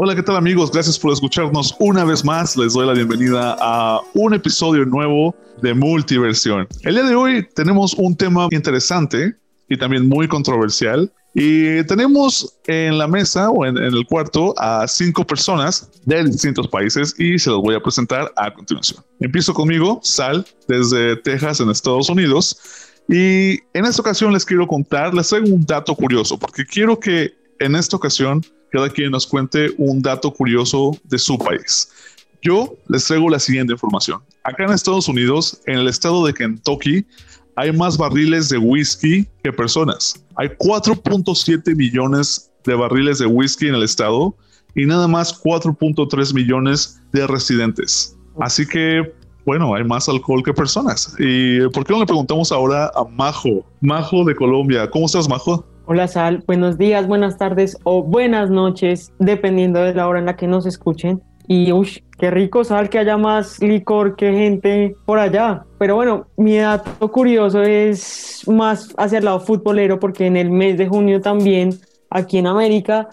Hola, ¿qué tal amigos? Gracias por escucharnos una vez más. Les doy la bienvenida a un episodio nuevo de Multiversión. El día de hoy tenemos un tema interesante y también muy controversial. Y tenemos en la mesa o en, el cuarto a cinco personas de distintos países y se los voy a presentar a continuación. Empiezo conmigo, Sal, desde Texas, en Estados Unidos. Y en esta ocasión les quiero contar, les traigo un dato curioso, porque quiero que en esta ocasión cada quien nos cuente un dato curioso de su país. Yo les traigo la siguiente información. Acá en Estados Unidos, en el estado de Kentucky, hay más barriles de whisky que personas. Hay 4.7 millones de barriles de whisky en el estado y nada más 4.3 millones de residentes. Así que, bueno, hay más alcohol que personas. ¿Y por qué no le preguntamos ahora a Majo? Majo de Colombia. ¿Cómo estás, Majo? Hola Sal, buenos días, buenas tardes o buenas noches, dependiendo de la hora en la que nos escuchen. Y uy, qué rico Sal que haya más licor que gente por allá. Pero bueno, mi dato curioso es más hacia el lado futbolero, porque en el mes de junio también, aquí en América,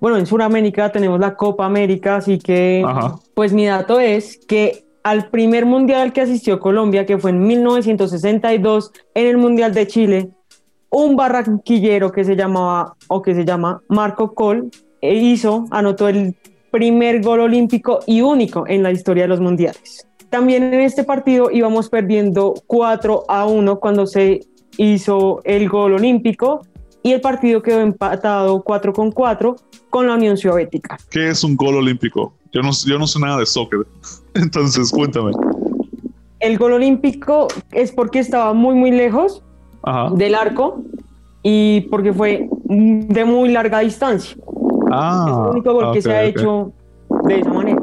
bueno, en Sudamérica tenemos la Copa América, así que pues mi dato es que al primer mundial que asistió Colombia, que fue en 1962, en el Mundial de Chile, un barranquillero que se llamaba o que se llama Marco Col e hizo, anotó el primer gol olímpico y único en la historia de los mundiales. También en este partido íbamos perdiendo 4 a 1 cuando se hizo el gol olímpico y el partido quedó empatado 4 con 4 con la Unión Soviética. ¿Qué es un gol olímpico? Yo no, yo no sé nada de soccer, entonces cuéntame. El gol olímpico es porque estaba muy muy lejos del arco y porque fue de muy larga distancia. Ah, es el único gol que se ha hecho de esa manera.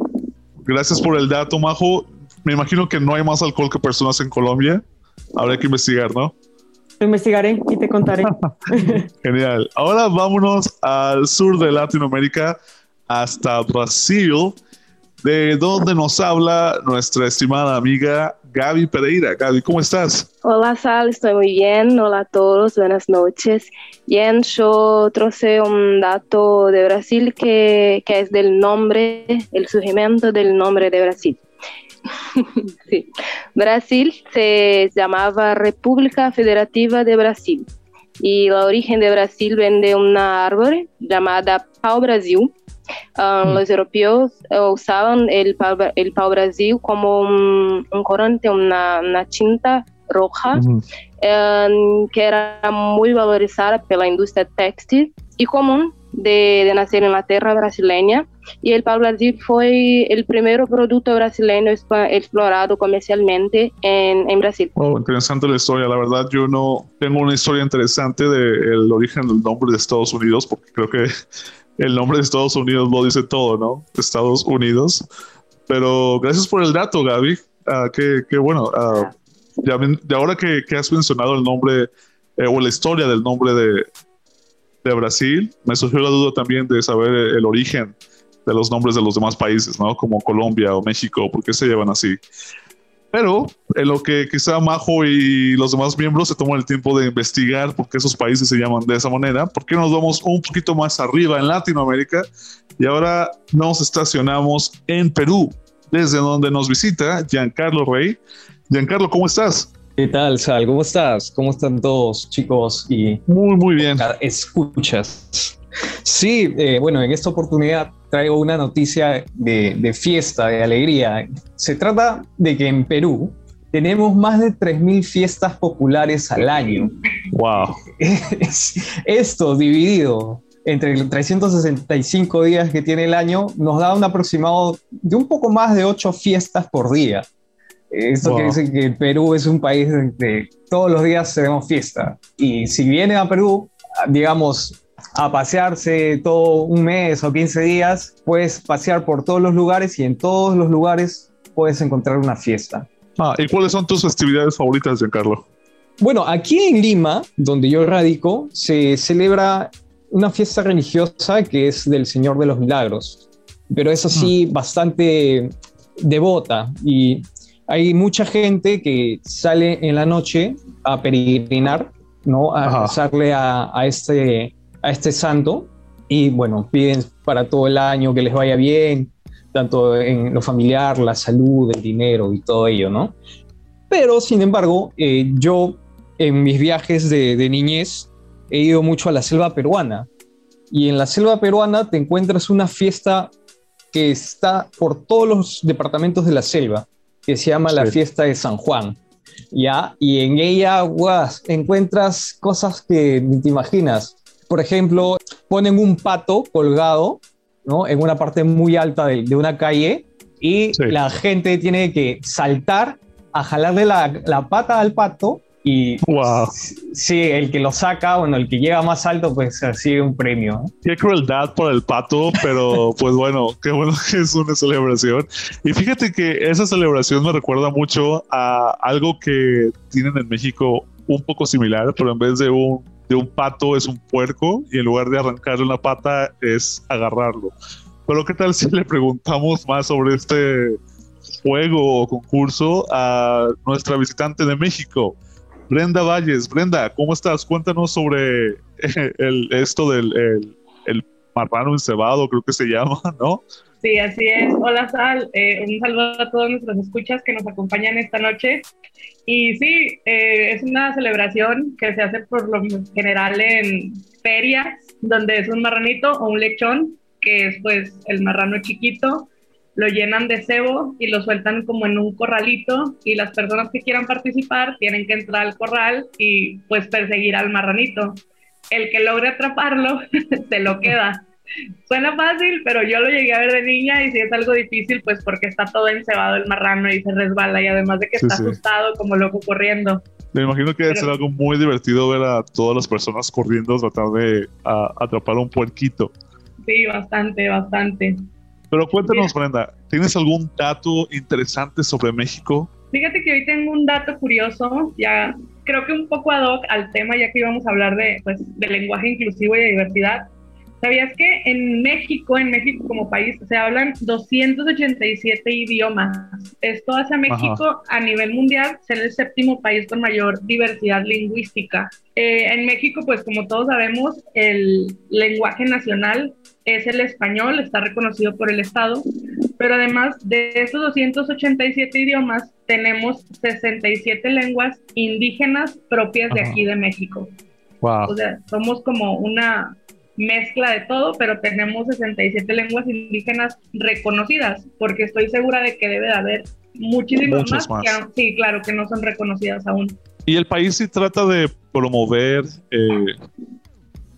Gracias por el dato, Majo. Me imagino que no hay más alcohol que personas en Colombia. Habrá que investigar, ¿no? Lo investigaré y te contaré. Genial. Ahora vámonos al sur de Latinoamérica hasta Brasil, de donde nos habla nuestra estimada amiga Gaby Pereira. Gaby, ¿cómo estás? Hola, Sal, estoy muy bien. Hola a todos, buenas noches. Bien, yo traje un dato de Brasil que, que es del nombre, el surgimiento del nombre de Brasil. sí. Brasil se llamaba República Federativa de Brasil y la origen de Brasil viene de una árbol llamada Pau Brasil Um, los europeos eh, usaban el, el pau Brasil como un, un corante, una, una cinta roja, que era muy valorizada por la industria textil y común de, de, nacer en la tierra brasileña. Y el pau Brasil fue el primer producto brasileño explorado comercialmente en, en Brasil. Oh, interesante la historia. La verdad, yo no tengo una historia interesante del origen del nombre de Estados Unidos, porque creo que el nombre de Estados Unidos lo dice todo, ¿no? Estados Unidos. Pero gracias por el dato, Gaby. Uh, qué, bueno. Uh, ya, ahora que, has mencionado el nombre eh, o la historia del nombre de, de Brasil, me surgió la duda también de saber el origen de los nombres de los demás países, ¿no? Como Colombia o México, ¿por qué se llevan así? Pero en lo que quizá Majo y los demás miembros se toman el tiempo de investigar por qué esos países se llaman de esa manera, por qué nos vamos un poquito más arriba en Latinoamérica y ahora nos estacionamos en Perú, desde donde nos visita Giancarlo Rey. Giancarlo, ¿cómo estás? ¿Qué tal, Sal? ¿Cómo estás? ¿Cómo están todos, chicos? Y muy, muy bien. Escuchas. Sí, eh, bueno, en esta oportunidad traigo una noticia de, fiesta, de alegría. Se trata de que en Perú tenemos más de 3.000 fiestas populares al año. ¡Wow! esto dividido entre los 365 días que tiene el año nos da un aproximado de un poco más de 8 fiestas por día. Esto quiere decir que Perú es un país donde todos los días tenemos fiesta. Y si vienen a Perú, digamos, a pasearse todo un mes o 15 días, puedes pasear por todos los lugares y en todos los lugares puedes encontrar una fiesta. Ah, ¿y cuáles son tus festividades favoritas, Giancarlo? Bueno, aquí en Lima, donde yo radico, se celebra una fiesta religiosa que es del Señor de los Milagros, pero es así mm. bastante devota y hay mucha gente que sale en la noche a peregrinar, ¿no? A pasarle a, a, este, a este santo y bueno, piden para todo el año que les vaya bien, tanto en lo familiar, la salud, el dinero y todo ello, ¿no? Pero, sin embargo, eh, yo en mis viajes de, de niñez he ido mucho a la selva peruana y en la selva peruana te encuentras una fiesta que está por todos los departamentos de la selva, que se llama la fiesta de San Juan. ¿Ya? Y en ella encuentras cosas que ni te imaginas. Por ejemplo, ponen un pato colgado ¿no? en una parte muy alta de, de una calle y la gente tiene que saltar a jalarle la, la pata al pato y wow. sí, el que lo saca, bueno, el que llega más alto, pues recibe un premio. Qué crueldad por el pato, pero pues bueno, qué bueno que es una celebración. Y fíjate que esa celebración me recuerda mucho a algo que tienen en México un poco similar, pero en vez de un, de un pato es un puerco y en lugar de arrancarle una pata es agarrarlo. Pero qué tal si le preguntamos más sobre este juego o concurso a nuestra visitante de México? Brenda Valles. Brenda, ¿cómo estás? Cuéntanos sobre el, esto del el, el marrano encebado, creo que se llama, ¿no? Sí, así es. Hola Sal, eh, un saludo a todos nuestros escuchas que nos acompañan esta noche. Y sí, eh, es una celebración que se hace por lo general en ferias, donde es un marranito o un lechón, que es pues el marrano chiquito, lo llenan de cebo y lo sueltan como en un corralito y las personas que quieran participar tienen que entrar al corral y pues perseguir al marranito. El que logre atraparlo se lo queda. Suena fácil, pero yo lo llegué a ver de niña y si es algo difícil, pues porque está todo encebado el marrano y se resbala y además de que está asustado como loco corriendo. Me imagino que debe ser algo muy divertido ver a todas las personas corriendo tratar de atrapar a un puerquito. Sí, bastante, bastante. Pero cuéntanos, Brenda, ¿tienes algún dato interesante sobre México? Fíjate que hoy tengo un dato curioso, ya creo que un poco ad hoc al tema, ya que íbamos a hablar de, pues, de lenguaje inclusivo y de diversidad. ¿Sabías que en México, en México como país, se hablan 287 idiomas? Esto hace a México a nivel mundial ser el séptimo país con mayor diversidad lingüística. Eh, en México, pues como todos sabemos, el lenguaje nacional es el español, está reconocido por el Estado, pero además de esos 287 idiomas, tenemos 67 lenguas indígenas propias de aquí de México. Wow. O sea, somos como una mezcla de todo, pero tenemos 67 lenguas indígenas reconocidas, porque estoy segura de que debe de haber muchísimas más, más. Que, sí, claro, que no son reconocidas aún. Y el país sí trata de promover eh,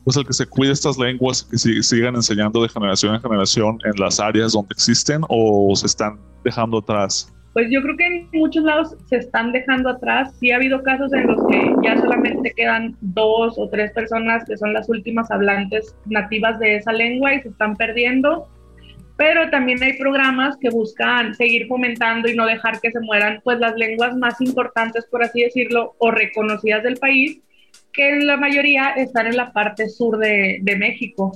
pues el que se cuide estas lenguas que sigan enseñando de generación en generación en las áreas donde existen o se están dejando atrás? Pues yo creo que en muchos lados se están dejando atrás. Sí ha habido casos en los que ya solamente quedan dos o tres personas que son las últimas hablantes nativas de esa lengua y se están perdiendo. Pero también hay programas que buscan seguir fomentando y no dejar que se mueran pues las lenguas más importantes, por así decirlo, o reconocidas del país que en la mayoría están en la parte sur de, de México.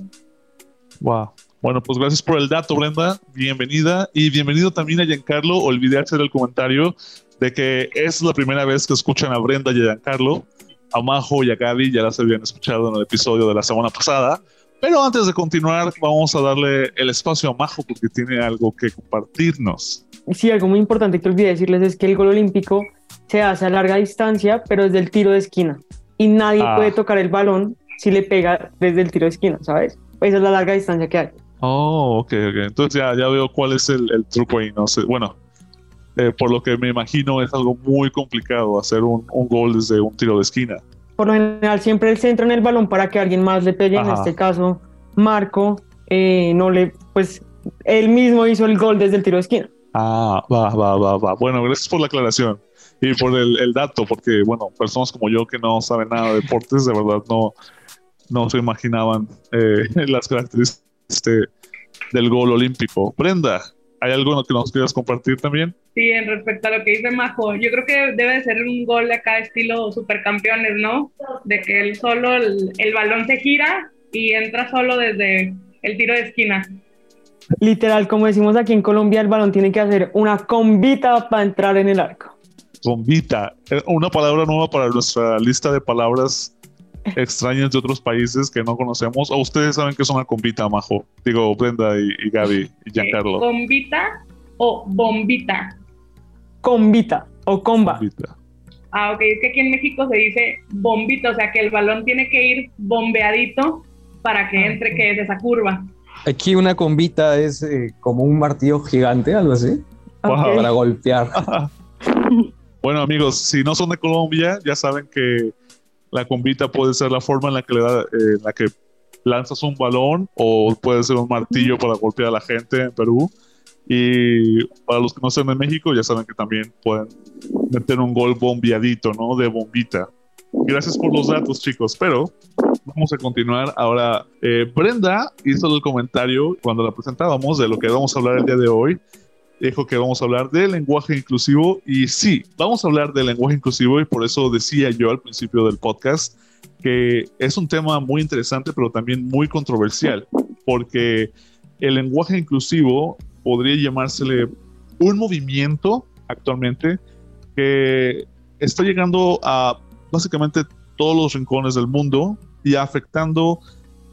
Wow. Bueno, pues gracias por el dato, Brenda. Bienvenida. Y bienvenido también a Giancarlo. Olvidé hacer el comentario de que es la primera vez que escuchan a Brenda y a Giancarlo. A Majo y a Gaby ya las habían escuchado en el episodio de la semana pasada. Pero antes de continuar, vamos a darle el espacio a Majo porque tiene algo que compartirnos. Sí, algo muy importante que olvidé decirles es que el gol olímpico se hace a larga distancia, pero es del tiro de esquina y nadie ah. puede tocar el balón si le pega desde el tiro de esquina, ¿sabes? Esa es la larga distancia que hay. Oh, ok, ok. Entonces ya, ya veo cuál es el, el truco ahí. No sé, bueno, eh, por lo que me imagino es algo muy complicado hacer un, un, gol desde un tiro de esquina. Por lo general siempre el centro en el balón para que alguien más le pegue, Ajá. en este caso Marco, eh, no le, pues él mismo hizo el gol desde el tiro de esquina. Ah, va, va, va, va. Bueno, gracias por la aclaración y por el, el, dato, porque, bueno, personas como yo que no saben nada de deportes, de verdad no, no se imaginaban eh, las características este, del gol olímpico. Brenda, ¿hay algo que nos quieras compartir también? Sí, en respecto a lo que dice Majo, yo creo que debe de ser un gol de acá estilo supercampeones, ¿no? De que el solo, el, el balón se gira y entra solo desde el tiro de esquina. Literal, como decimos aquí en Colombia, el balón tiene que hacer una combita para entrar en el arco bombita, una palabra nueva para nuestra lista de palabras extrañas de otros países que no conocemos. ¿O ustedes saben que es una combita, Majo? Digo, Brenda y, y Gaby y Giancarlo. ¿Combita o bombita? Combita o comba. Combita. Ah, ok, es que aquí en México se dice bombita, o sea que el balón tiene que ir bombeadito para que entre, que es esa curva. Aquí una combita es eh, como un martillo gigante, algo así, para golpear. Bueno, amigos, si no son de Colombia, ya saben que la combita puede ser la forma en la que le da, eh, en la que lanzas un balón o puede ser un martillo para golpear a la gente en Perú. Y para los que no sean de México, ya saben que también pueden meter un gol bombeadito, ¿no? De bombita. Gracias por los datos, chicos. Pero vamos a continuar. Ahora, eh, Brenda hizo el comentario cuando la presentábamos de lo que vamos a hablar el día de hoy. Dijo que vamos a hablar del lenguaje inclusivo. Y sí, vamos a hablar del lenguaje inclusivo y por eso decía yo al principio del podcast que es un tema muy interesante, pero también muy controversial, porque el lenguaje inclusivo podría llamársele un movimiento actualmente que está llegando a básicamente todos los rincones del mundo y afectando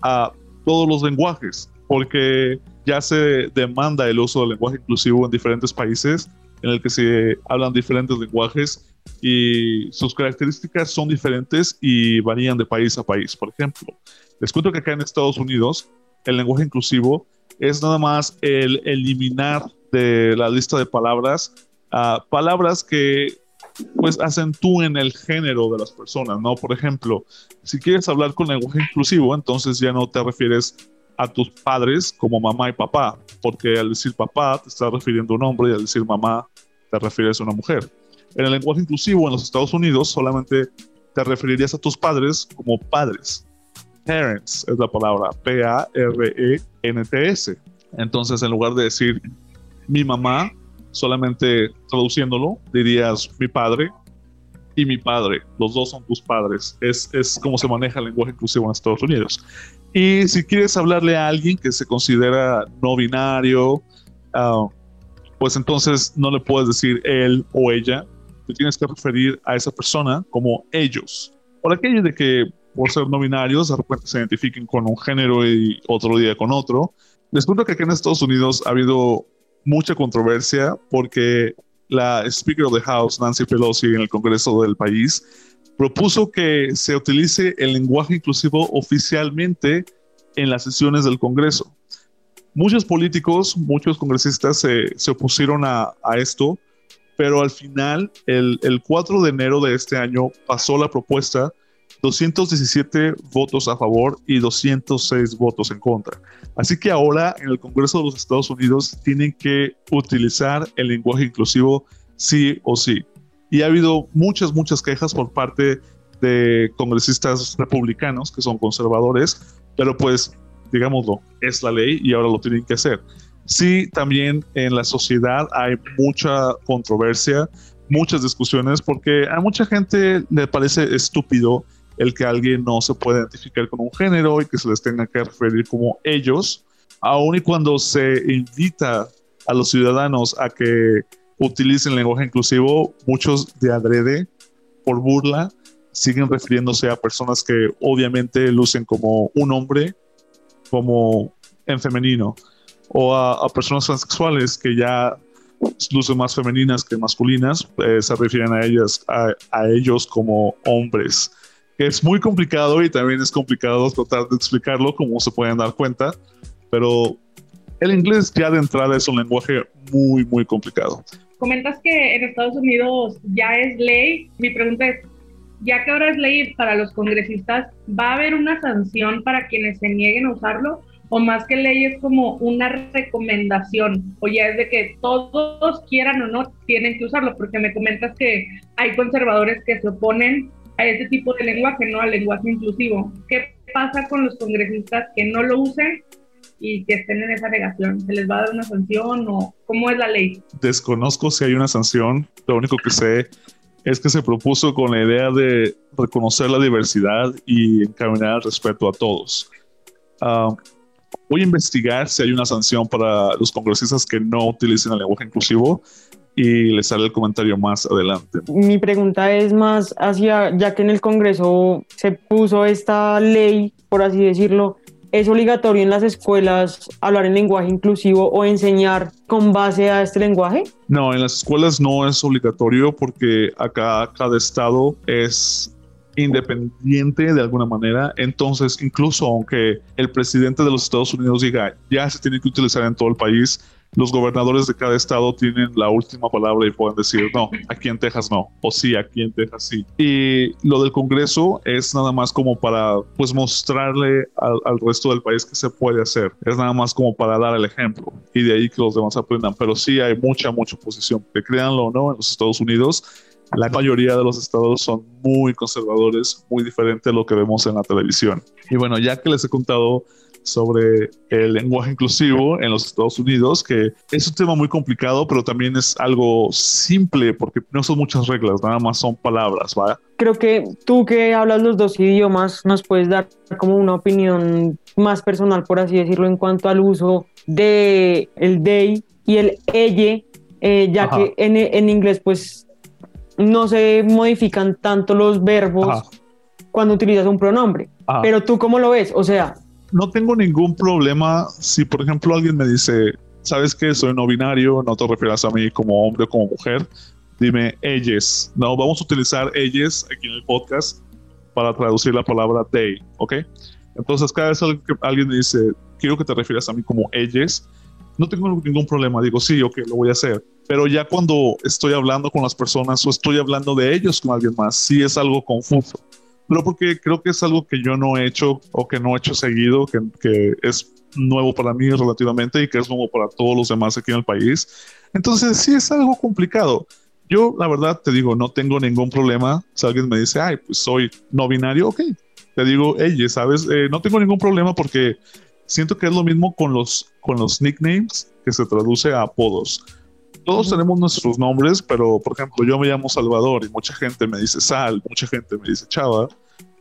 a todos los lenguajes, porque ya se demanda el uso del lenguaje inclusivo en diferentes países en el que se hablan diferentes lenguajes y sus características son diferentes y varían de país a país. Por ejemplo, les cuento que acá en Estados Unidos el lenguaje inclusivo es nada más el eliminar de la lista de palabras a palabras que pues acentúen el género de las personas, ¿no? Por ejemplo, si quieres hablar con lenguaje inclusivo, entonces ya no te refieres a tus padres como mamá y papá, porque al decir papá te estás refiriendo a un hombre y al decir mamá te refieres a una mujer. En el lenguaje inclusivo en los Estados Unidos solamente te referirías a tus padres como padres. Parents es la palabra P-A-R-E-N-T-S. Entonces, en lugar de decir mi mamá, solamente traduciéndolo, dirías mi padre y mi padre. Los dos son tus padres. Es, es como se maneja el lenguaje inclusivo en Estados Unidos. Y si quieres hablarle a alguien que se considera no binario, ah, pues entonces no le puedes decir él o ella, te tienes que referir a esa persona como ellos. Por aquello de que por ser no binarios de repente se identifiquen con un género y otro día con otro. Les cuento que aquí en Estados Unidos ha habido mucha controversia porque la Speaker of the House, Nancy Pelosi, en el Congreso del país, propuso que se utilice el lenguaje inclusivo oficialmente en las sesiones del Congreso. Muchos políticos, muchos congresistas se, opusieron a, a, esto, pero al final, el, el 4 de enero de este año, pasó la propuesta 217 votos a favor y 206 votos en contra. Así que ahora en el Congreso de los Estados Unidos tienen que utilizar el lenguaje inclusivo sí o sí. Y ha habido muchas, muchas quejas por parte de congresistas republicanos que son conservadores, pero pues, digámoslo, es la ley y ahora lo tienen que hacer. Sí, también en la sociedad hay mucha controversia, muchas discusiones, porque a mucha gente le parece estúpido el que alguien no se pueda identificar con un género y que se les tenga que referir como ellos, aun y cuando se invita a los ciudadanos a que utilicen lenguaje inclusivo, muchos de adrede, por burla, siguen refiriéndose a personas que obviamente lucen como un hombre, como en femenino, o a, a personas transexuales que ya lucen más femeninas que masculinas, eh, se refieren a ellas, a, a ellos como hombres es muy complicado y también es complicado tratar de explicarlo, como se pueden dar cuenta, pero el inglés ya de entrada es un lenguaje muy, muy complicado. Comentas que en Estados Unidos ya es ley. Mi pregunta es, ya que ahora es ley para los congresistas, ¿va a haber una sanción para quienes se nieguen a usarlo? ¿O más que ley es como una recomendación? ¿O ya es de que todos quieran o no tienen que usarlo? Porque me comentas que hay conservadores que se oponen a ese tipo de lenguaje, no al lenguaje inclusivo. ¿Qué pasa con los congresistas que no lo usen y que estén en esa negación? ¿Se les va a dar una sanción o cómo es la ley? Desconozco si hay una sanción, lo único que sé es que se propuso con la idea de reconocer la diversidad y encaminar el respeto a todos. Uh, voy a investigar si hay una sanción para los congresistas que no utilicen el lenguaje inclusivo y le sale el comentario más adelante. Mi pregunta es más hacia, ya que en el Congreso se puso esta ley, por así decirlo, ¿es obligatorio en las escuelas hablar en lenguaje inclusivo o enseñar con base a este lenguaje? No, en las escuelas no es obligatorio porque acá cada estado es independiente de alguna manera. Entonces, incluso aunque el presidente de los Estados Unidos diga ya se tiene que utilizar en todo el país, los gobernadores de cada estado tienen la última palabra y pueden decir, no, aquí en Texas no, o sí, aquí en Texas sí. Y lo del Congreso es nada más como para, pues, mostrarle al, resto del país que se puede hacer. Es nada más como para dar el ejemplo y de ahí que los demás aprendan. Pero sí hay mucha, mucha oposición, que créanlo o no, en los Estados Unidos la mayoría de los estados son muy conservadores, muy diferente a lo que vemos en la televisión. Y bueno, ya que les he contado sobre el lenguaje inclusivo en los Estados Unidos, que es un tema muy complicado, pero también es algo simple porque no son muchas reglas, nada más son palabras, ¿va? Creo que tú que hablas los dos idiomas nos puedes dar como una opinión más personal, por así decirlo, en cuanto al uso de el they y el ella, eh, ya Ajá. que en, en inglés pues no se modifican tanto los verbos Ajá. cuando utilizas un pronombre. Ajá. Pero tú cómo lo ves? O sea... No tengo ningún problema si, por ejemplo, alguien me dice, sabes que soy no binario, no te refieras a mí como hombre o como mujer, dime ellas. No, vamos a utilizar ellas aquí en el podcast para traducir la palabra they, ¿ok? Entonces, cada vez que alguien me dice, quiero que te refieras a mí como ellas, no tengo ningún problema. Digo, sí, ok, lo voy a hacer. Pero ya cuando estoy hablando con las personas o estoy hablando de ellos con alguien más, sí es algo confuso. Pero porque creo que es algo que yo no he hecho o que no he hecho seguido, que, que es nuevo para mí relativamente y que es nuevo para todos los demás aquí en el país. Entonces sí es algo complicado. Yo, la verdad, te digo, no tengo ningún problema. Si alguien me dice, ay, pues soy no binario, ok. Te digo, ella, ¿sabes? Eh, no tengo ningún problema porque siento que es lo mismo con los, con los nicknames que se traduce a apodos. Todos tenemos nuestros nombres, pero por ejemplo, yo me llamo Salvador y mucha gente me dice Sal, mucha gente me dice Chava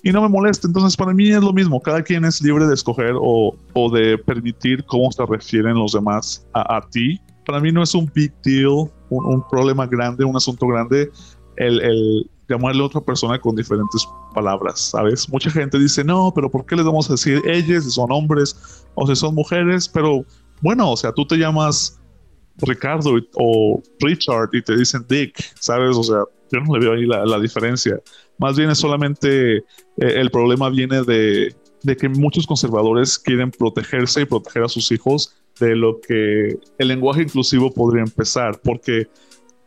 y no me molesta. Entonces, para mí es lo mismo. Cada quien es libre de escoger o, o de permitir cómo se refieren los demás a, a, ti. Para mí no es un big deal, un, un problema grande, un asunto grande, el, el llamarle a otra persona con diferentes palabras, ¿sabes? Mucha gente dice, no, pero ¿por qué les vamos a decir ellos si son hombres o si son mujeres? Pero bueno, o sea, tú te llamas Ricardo o Richard y te dicen Dick, ¿sabes? O sea, yo no le veo ahí la, la diferencia. Más bien es solamente, eh, el problema viene de, de que muchos conservadores quieren protegerse y proteger a sus hijos de lo que el lenguaje inclusivo podría empezar, porque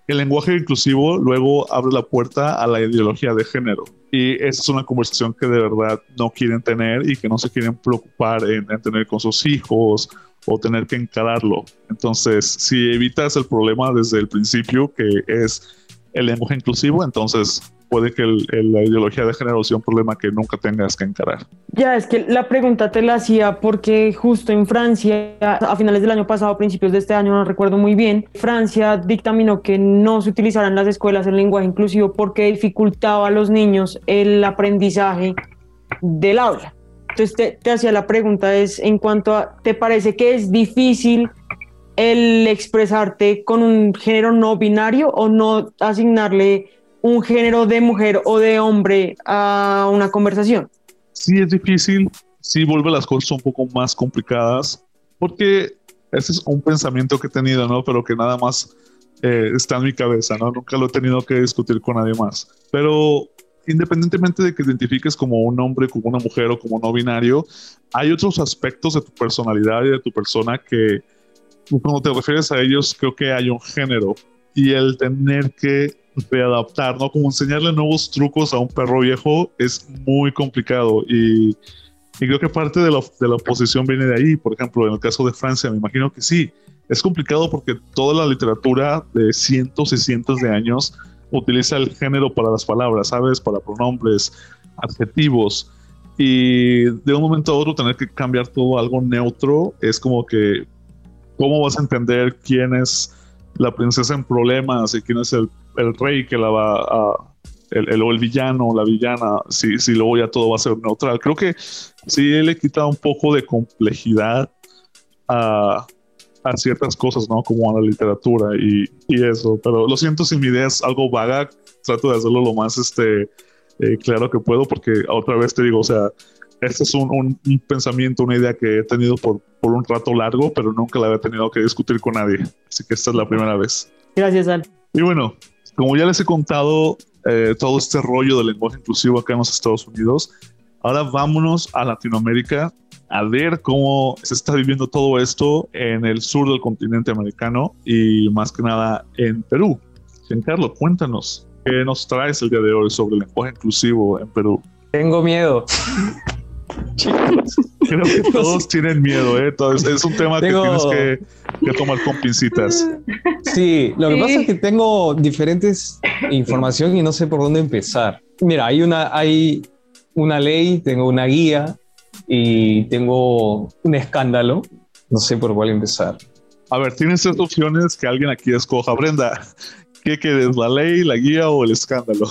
el lenguaje inclusivo luego abre la puerta a la ideología de género. Y esa es una conversación que de verdad no quieren tener y que no se quieren preocupar en, en tener con sus hijos o tener que encararlo. Entonces, si evitas el problema desde el principio, que es el lenguaje inclusivo, entonces puede que el, el, la ideología de género sea un problema que nunca tengas que encarar. Ya, es que la pregunta te la hacía porque justo en Francia, a finales del año pasado, principios de este año, no recuerdo muy bien, Francia dictaminó que no se utilizara en las escuelas el lenguaje inclusivo porque dificultaba a los niños el aprendizaje del aula. Entonces te, te hacía la pregunta es en cuanto a, ¿te parece que es difícil el expresarte con un género no binario o no asignarle un género de mujer o de hombre a una conversación? Sí, es difícil, sí vuelve las cosas un poco más complicadas, porque ese es un pensamiento que he tenido, ¿no? Pero que nada más eh, está en mi cabeza, ¿no? Nunca lo he tenido que discutir con nadie más. Pero independientemente de que identifiques como un hombre, como una mujer o como no binario, hay otros aspectos de tu personalidad y de tu persona que cuando te refieres a ellos creo que hay un género y el tener que readaptar, ¿no? Como enseñarle nuevos trucos a un perro viejo es muy complicado y, y creo que parte de la, de la oposición viene de ahí. Por ejemplo, en el caso de Francia, me imagino que sí. Es complicado porque toda la literatura de cientos y cientos de años utiliza el género para las palabras, ¿sabes? Para pronombres, adjetivos. Y de un momento a otro tener que cambiar todo a algo neutro es como que, ¿cómo vas a entender quién es la princesa en problemas y quién es el, el rey que la va a, el, el, o el villano o la villana, si, si luego ya todo va a ser neutral. Creo que sí le quita un poco de complejidad a, a ciertas cosas, ¿no? Como a la literatura y, y, eso. Pero lo siento si mi idea es algo vaga, trato de hacerlo lo más este, eh, claro que puedo, porque otra vez te digo, o sea, este es un, un, pensamiento, una idea que he tenido por, por un rato largo, pero nunca la había tenido que discutir con nadie. Así que esta es la primera vez. Gracias, Al. Y bueno, como ya les he contado eh, todo este rollo del lenguaje inclusivo acá en los Estados Unidos, ahora vámonos a Latinoamérica a ver cómo se está viviendo todo esto en el sur del continente americano y más que nada en Perú. Giancarlo, cuéntanos, ¿qué nos traes el día de hoy sobre el lenguaje inclusivo en Perú? Tengo miedo. Creo que todos tienen miedo, ¿eh? es un tema que tienes que, tomar con pincitas. Sí, lo que pasa es que tengo diferentes información y no sé por dónde empezar. Mira, hay una, hay una ley, tengo una guía y tengo un escándalo. No sé por cuál empezar. A ver, tienes tres opciones que alguien aquí escoja. Brenda, ¿qué quieres? ¿La ley, la guía o el escándalo?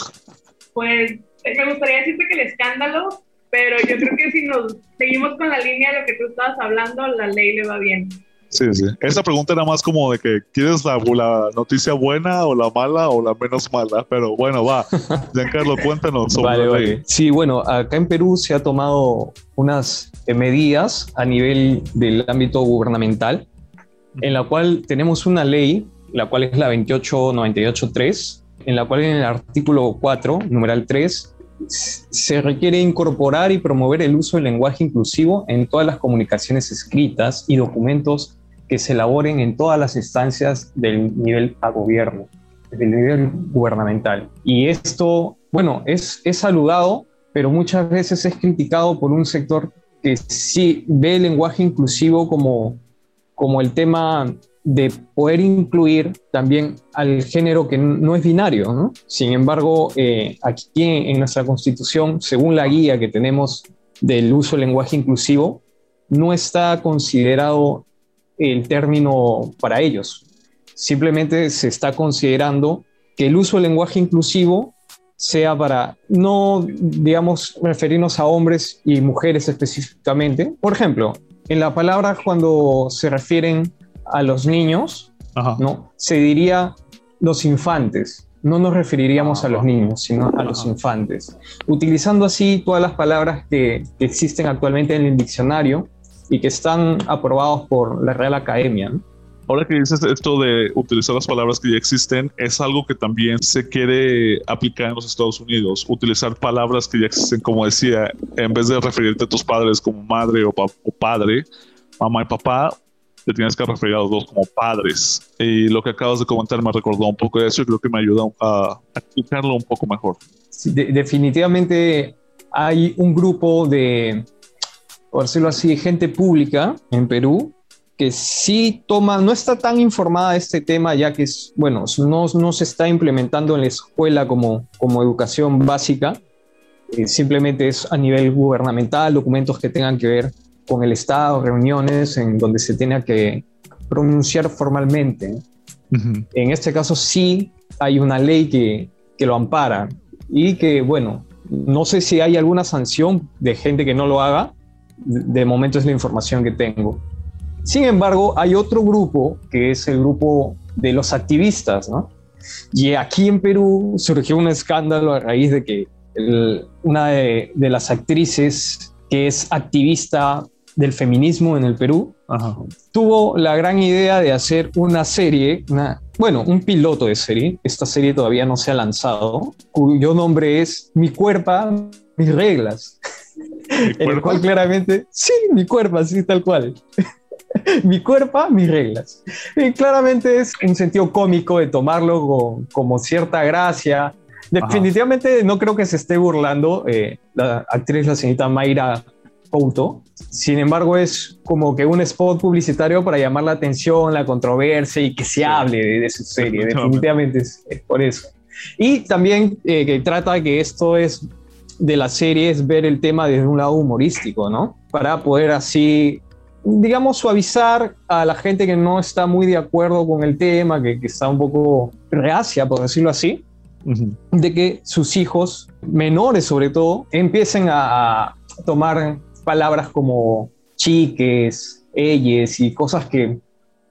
Pues me gustaría decirte que el escándalo, pero yo creo que si nos seguimos con la línea de lo que tú estabas hablando, la ley le va bien. Sí, sí. Esa pregunta era más como de que quieres la, la, noticia buena o la mala o la menos mala, pero bueno, va. Giancarlo, cuéntanos sobre vale, vale. Sí, bueno, acá en Perú se ha tomado unas medidas a nivel del ámbito gubernamental, en la cual tenemos una ley, la cual es la 28983, en la cual en el artículo 4, numeral 3, se requiere incorporar y promover el uso del lenguaje inclusivo en todas las comunicaciones escritas y documentos que se elaboren en todas las instancias del nivel a gobierno, del nivel gubernamental. Y esto, bueno, es, es saludado, pero muchas veces es criticado por un sector que sí ve el lenguaje inclusivo como, como el tema de poder incluir también al género que no es binario. Sin embargo, eh, aquí en nuestra constitución, según la guía que tenemos del uso del lenguaje inclusivo, no está considerado el término para ellos. Simplemente se está considerando que el uso del lenguaje inclusivo sea para no, digamos, referirnos a hombres y mujeres específicamente. Por ejemplo, en la palabra cuando se refieren a los niños, ¿no? Se diría los infantes. No nos referiríamos a los niños, sino a los infantes. Utilizando así todas las palabras que, que existen actualmente en el diccionario, y que están aprobados por la Real Academia. Ahora que dices esto de utilizar las palabras que ya existen, es algo que también se quiere aplicar en los Estados Unidos. Utilizar palabras que ya existen, como decía, en vez de referirte a tus padres como madre o, padre, mamá y papá, te tienes que referir a los dos como padres. Y lo que acabas de comentar me recordó un poco de eso y creo que me ayuda a, explicarlo un poco mejor. definitivamente hay un grupo de, por decirlo así, gente pública en Perú que sí toma, no está tan informada de este tema, ya que es, bueno, no, no se está implementando en la escuela como, como educación básica, eh, simplemente es a nivel gubernamental, documentos que tengan que ver con el Estado, reuniones en donde se tenga que pronunciar formalmente. En este caso sí hay una ley que, que lo ampara y que, bueno, no sé si hay alguna sanción de gente que no lo haga, de momento es la información que tengo. Sin embargo, hay otro grupo que es el grupo de los activistas, ¿no? Y aquí en Perú surgió un escándalo a raíz de que una de, las actrices que es activista del feminismo en el Perú tuvo la gran idea de hacer una serie, una, bueno, un piloto de serie, esta serie todavía no se ha lanzado, cuyo nombre es Mi cuerpo, mis reglas en el cual claramente, sí, mi cuerpo, así tal cual. mi cuerpo, mis reglas. Y claramente es un sentido cómico de tomarlo como cierta gracia. Definitivamente no creo que se esté burlando eh, la actriz, la señorita Mayra Couto. Sin embargo, es como que un spot publicitario para llamar la atención, la controversia y que se hable de, su serie. Definitivamente es, por eso. Y también eh, que trata que esto es de la serie es ver el tema desde un lado humorístico, ¿no? Para poder así, digamos, suavizar a la gente que no está muy de acuerdo con el tema, que, está un poco reacia, por decirlo así, de que sus hijos, menores sobre todo, empiecen a, tomar palabras como chiques, ellas y cosas que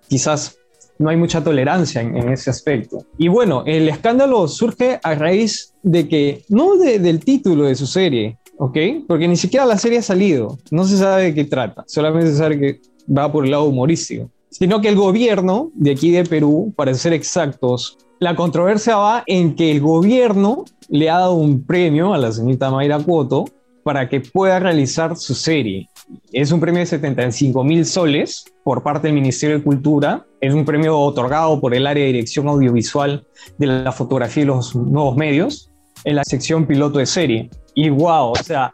quizás no hay mucha tolerancia en, ese aspecto. Y bueno, el escándalo surge a raíz de que, no del título de su serie, ¿ok? Porque ni siquiera la serie ha salido, no se sabe de qué trata, solamente se sabe que va por el lado humorístico, sino que el gobierno de aquí de Perú, para ser exactos, la controversia va en que el gobierno le ha dado un premio a la señorita Mayra Cuoto para que pueda realizar su serie. Es un premio de 75 mil soles por parte del Ministerio de Cultura. Es un premio otorgado por el área de dirección audiovisual de la fotografía y los nuevos medios en la sección piloto de serie. Y wow, o sea,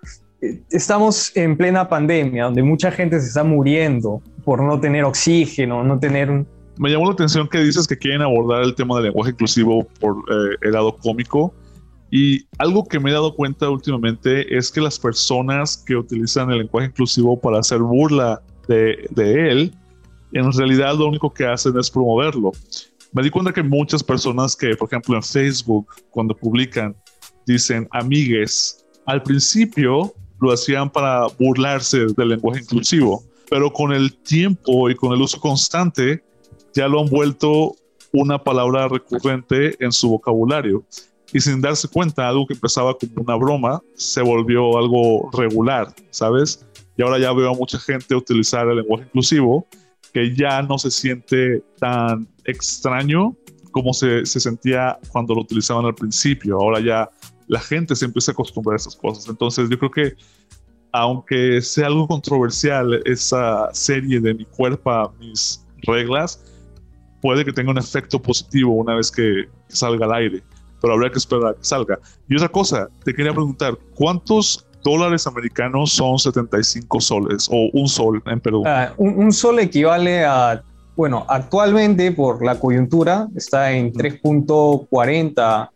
estamos en plena pandemia donde mucha gente se está muriendo por no tener oxígeno, no tener me llamó la atención que dices que quieren abordar el tema del lenguaje inclusivo por eh, el lado cómico. Y algo que me he dado cuenta últimamente es que las personas que utilizan el lenguaje inclusivo para hacer burla de, de él, en realidad lo único que hacen es promoverlo. Me di cuenta que muchas personas que, por ejemplo, en Facebook, cuando publican, dicen amigues, al principio lo hacían para burlarse del lenguaje inclusivo, pero con el tiempo y con el uso constante, ya lo han vuelto una palabra recurrente en su vocabulario. Y sin darse cuenta, algo que empezaba como una broma se volvió algo regular, ¿sabes? Y ahora ya veo a mucha gente utilizar el lenguaje inclusivo que ya no se siente tan extraño como se, se sentía cuando lo utilizaban al principio. Ahora ya la gente se empieza a acostumbrar a esas cosas. Entonces yo creo que aunque sea algo controversial esa serie de mi cuerpo, mis reglas, puede que tenga un efecto positivo una vez que, salga al aire, pero habrá que esperar a que salga. Y otra cosa, te quería preguntar, ¿cuántos dólares americanos son 75 soles o un sol en Perú? Ah, un, sol equivale a, bueno, actualmente por la coyuntura está en 3.40,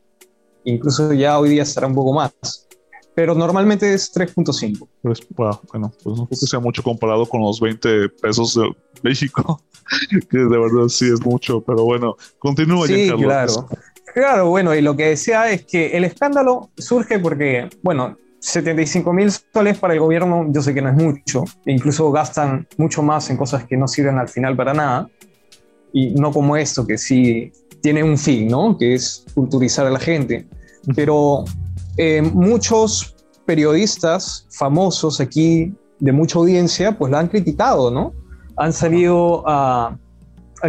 incluso ya hoy día estará un poco más. Pero normalmente es 3.5. Pues, bueno, bueno, pues no creo que sea mucho comparado con los 20 pesos de México. que de verdad sí es mucho, pero bueno, continúa. Sí, claro. Claro, bueno, y lo que decía es que el escándalo surge porque, bueno, 75 mil soles para el gobierno yo sé que no es mucho, e incluso gastan mucho más en cosas que no sirven al final para nada, y no como esto, que sí tiene un fin, ¿no? Que es culturizar a la gente. Pero eh, muchos periodistas famosos aquí de mucha audiencia, pues la han criticado, ¿no? han salido a,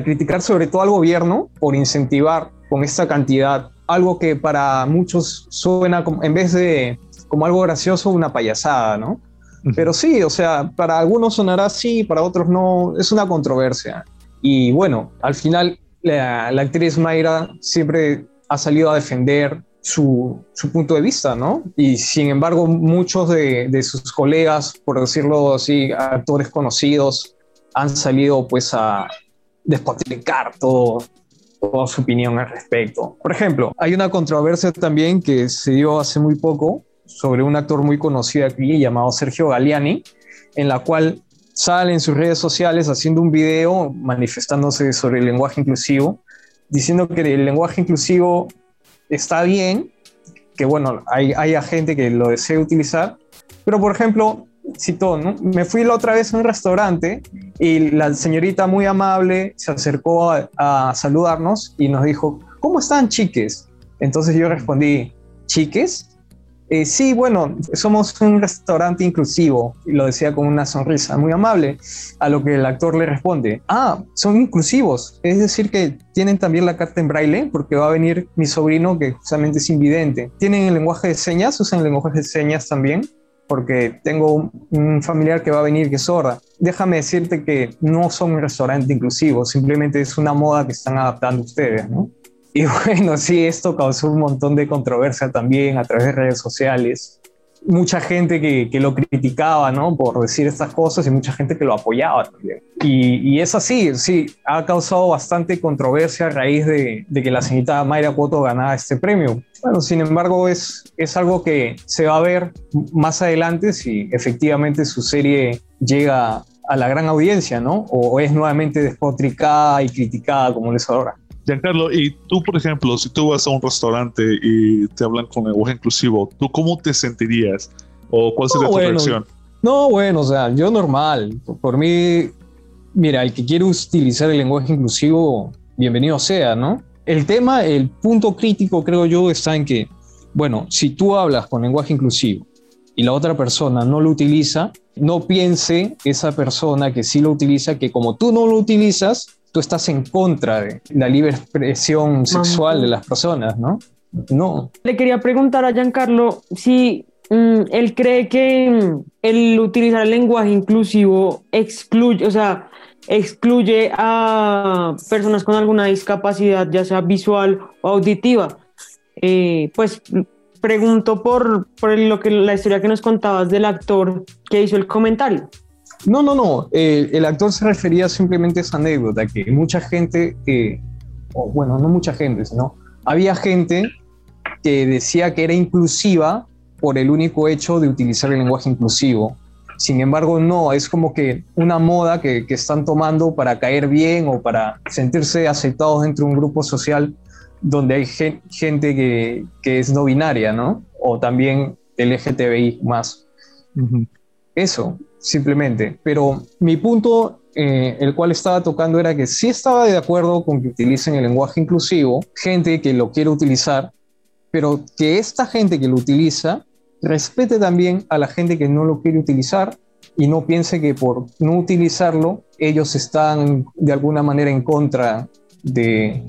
criticar sobre todo al gobierno por incentivar con esta cantidad algo que para muchos suena como, en vez de como algo gracioso, una payasada, ¿no? Pero sí, o sea, para algunos sonará así, para otros no, es una controversia. Y bueno, al final la, actriz Mayra siempre ha salido a defender su, punto de vista, ¿no? Y sin embargo, muchos de, de, sus colegas, por decirlo así, actores conocidos, han salido pues a despotricar todo, toda su opinión al respecto. Por ejemplo, hay una controversia también que se dio hace muy poco sobre un actor muy conocido aquí llamado Sergio Galiani, en la cual sale en sus redes sociales haciendo un video manifestándose sobre el lenguaje inclusivo, diciendo que el lenguaje inclusivo está bien, que bueno, hay, hay gente que lo desea utilizar, pero por ejemplo, citó, ¿no? Me fui la otra vez a un restaurante y la señorita muy amable se acercó a, saludarnos y nos dijo, ¿cómo están chiques? Entonces yo respondí, ¿chiques? Eh, sí, bueno, somos un restaurante inclusivo, y lo decía con una sonrisa muy amable, a lo que el actor le responde, ah, son inclusivos, es decir, que tienen también la carta en braille, porque va a venir mi sobrino que justamente es invidente. ¿Tienen el lenguaje de señas? ¿Usan el lenguaje de señas también? Porque tengo un familiar que va a venir que es sorda. Déjame decirte que no son un restaurante inclusivo, simplemente es una moda que están adaptando ustedes, ¿no? Y bueno, sí, esto causó un montón de controversia también a través de redes sociales. Mucha gente que, que lo criticaba, ¿no? Por decir estas cosas y mucha gente que lo apoyaba también. Y, y es así, sí, ha causado bastante controversia a raíz de, de que la señorita Mayra Cuoto ganara este premio bueno, sin embargo, es, es algo que se va a ver más adelante si efectivamente su serie llega a la gran audiencia, ¿no? O es nuevamente despotricada y criticada como lo es ahora. Giancarlo, y tú, por ejemplo, si tú vas a un restaurante y te hablan con lenguaje inclusivo, ¿tú cómo te sentirías? ¿O cuál sería tu reacción? No, bueno, o sea, yo normal. Por mí, Mira, el que quiere utilizar el lenguaje inclusivo, bienvenido sea, ¿no? El tema, el punto crítico, creo yo, está en que, bueno, si tú hablas con lenguaje inclusivo y la otra persona no lo utiliza, no piense esa persona que sí lo utiliza, que como tú no lo utilizas, tú estás en contra de la libre expresión sexual de las personas, ¿no? No. Le quería preguntar a Giancarlo si mm, él cree que mm, el utilizar el lenguaje inclusivo excluye, o sea, excluye a personas con alguna discapacidad, ya sea visual o auditiva. Eh, pues pregunto por, por lo que, la historia que nos contabas del actor que hizo el comentario. No, no, no. Eh, el actor se refería simplemente a esa anécdota, que mucha gente, o bueno, no mucha gente, sino había gente que decía que era inclusiva por el único hecho de utilizar el lenguaje inclusivo. Sin embargo, no, es como que una moda que, que están tomando para caer bien o para sentirse aceptados dentro de un grupo social donde hay gente que, que, es no binaria, ¿no? O también LGTBI más. Eso, simplemente. Pero mi punto, eh, el cual estaba tocando, era que sí estaba de acuerdo con que utilicen el lenguaje inclusivo, gente que lo quiere utilizar, pero que esta gente que lo utiliza respete también a la gente que no lo quiere utilizar y no piense que por no utilizarlo ellos están de alguna manera en contra de,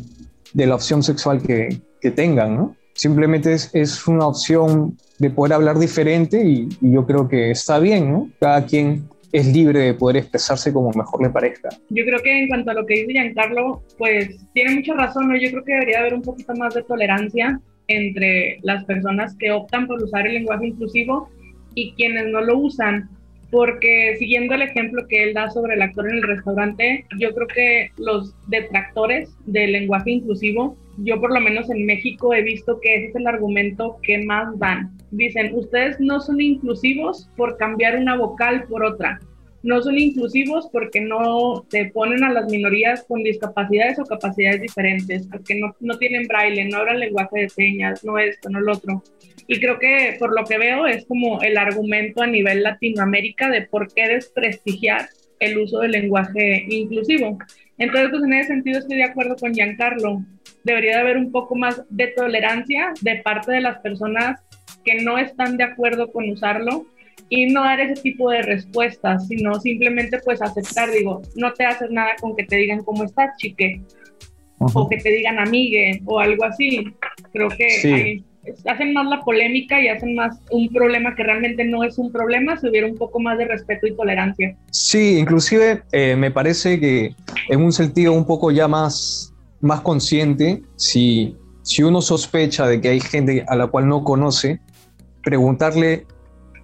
de la opción sexual que, que tengan, ¿no? Simplemente es, una opción de poder hablar diferente y, y, yo creo que está bien, ¿no? Cada quien es libre de poder expresarse como mejor le parezca. Yo creo que en cuanto a lo que dice Giancarlo, pues tiene mucha razón, ¿no? Yo creo que debería haber un poquito más de tolerancia entre las personas que optan por usar el lenguaje inclusivo y quienes no lo usan porque siguiendo el ejemplo que él da sobre el actor en el restaurante, yo creo que los detractores del lenguaje inclusivo, yo por lo menos en México he visto que ese es el argumento que más dan. Dicen, ustedes no son inclusivos por cambiar una vocal por otra no son inclusivos porque no te ponen a las minorías con discapacidades o capacidades diferentes, porque no, no tienen braille, no hablan lenguaje de señas, no esto, no lo otro. Y creo que por lo que veo es como el argumento a nivel Latinoamérica de por qué desprestigiar el uso del lenguaje inclusivo. Entonces, pues en ese sentido estoy de acuerdo con Giancarlo. Debería de haber un poco más de tolerancia de parte de las personas que no están de acuerdo con usarlo y no dar ese tipo de respuestas, sino simplemente pues aceptar, digo, no te haces nada con que te digan cómo estás, chique, o que te digan amigue, o algo así. Creo que hacen más la polémica y hacen más un problema que realmente no es un problema si hubiera un poco más de respeto y tolerancia. Sí, inclusive eh, me parece que en un sentido un poco ya más, más consciente, si, si uno sospecha de que hay gente a la cual no conoce, preguntarle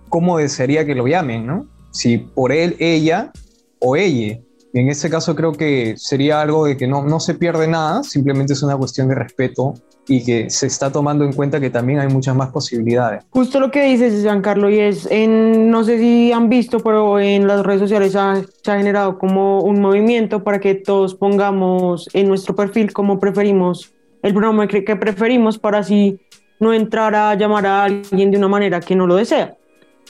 cómo desearía que lo llamen, ¿no? Si por él, ella o ella. En este caso creo que sería algo de que no, no se pierde nada, simplemente es una cuestión de respeto y que se está tomando en cuenta que también hay muchas más posibilidades. Justo lo que dices, Giancarlo, y es, en, no sé si han visto, pero en las redes sociales ha, se ha generado como un movimiento para que todos pongamos en nuestro perfil como preferimos, el pronombre que preferimos para así no entrar a llamar a alguien de una manera que no lo desea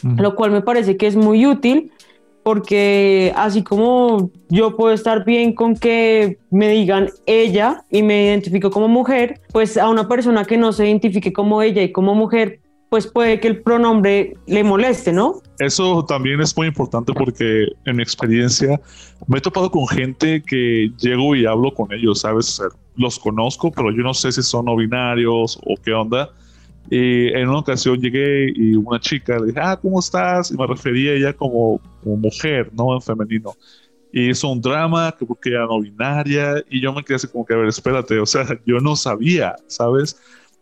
lo cual me parece que es muy útil porque así como yo puedo estar bien con que me digan ella y me identifico como mujer, pues a una persona que no se identifique como ella y como mujer, pues puede que el pronombre le moleste, ¿no? Eso también es muy importante porque en mi experiencia me he topado con gente que llego y hablo con ellos, ¿sabes? los conozco, pero yo no sé si son no binarios o qué onda y en una ocasión llegué y una chica le dije, ah, ¿cómo estás? Y me refería a ella como, como mujer, no en femenino. Y hizo un drama que porque era no binaria y yo me quedé así como que, a ver, espérate, o sea, yo no sabía, ¿sabes?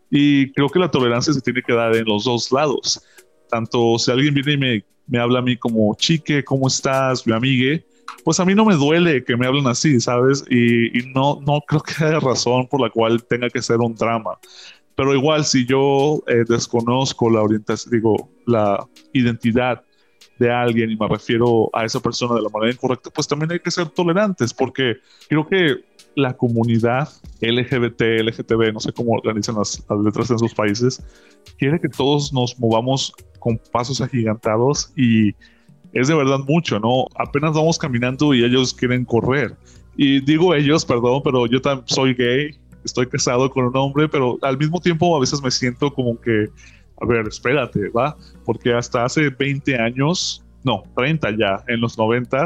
Y creo que la tolerancia se tiene que dar en los dos lados. Tanto si alguien viene y me, me habla a mí como chique, ¿cómo estás? Mi amigue, pues a mí no me duele que me hablen así, ¿sabes? Y, y, no, no creo que haya razón por la cual tenga que ser un drama. Pero igual, si yo eh, desconozco la orientación, digo, la identidad de alguien y me refiero a esa persona de la manera incorrecta, pues también hay que ser tolerantes, porque creo que la comunidad LGBT, LGTB, no sé cómo organizan las, las letras en sus países, quiere que todos nos movamos con pasos agigantados y es de verdad mucho, ¿no? Apenas vamos caminando y ellos quieren correr. Y digo ellos, perdón, pero yo también soy gay, estoy casado con un hombre, pero al mismo tiempo a veces me siento como que, a ver, espérate, ¿va? Porque hasta hace 20 años, no, 30 ya, en los 90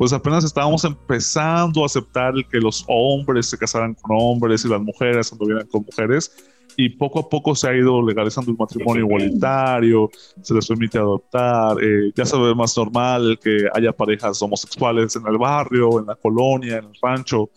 pues apenas estábamos empezando a aceptar que los hombres se casaran con hombres y las mujeres anduvieran con mujeres y poco a poco se ha ido legalizando el matrimonio igualitario, se les permite adoptar, eh, ya se ve más normal que haya parejas homosexuales en el barrio, en la colonia, en el rancho,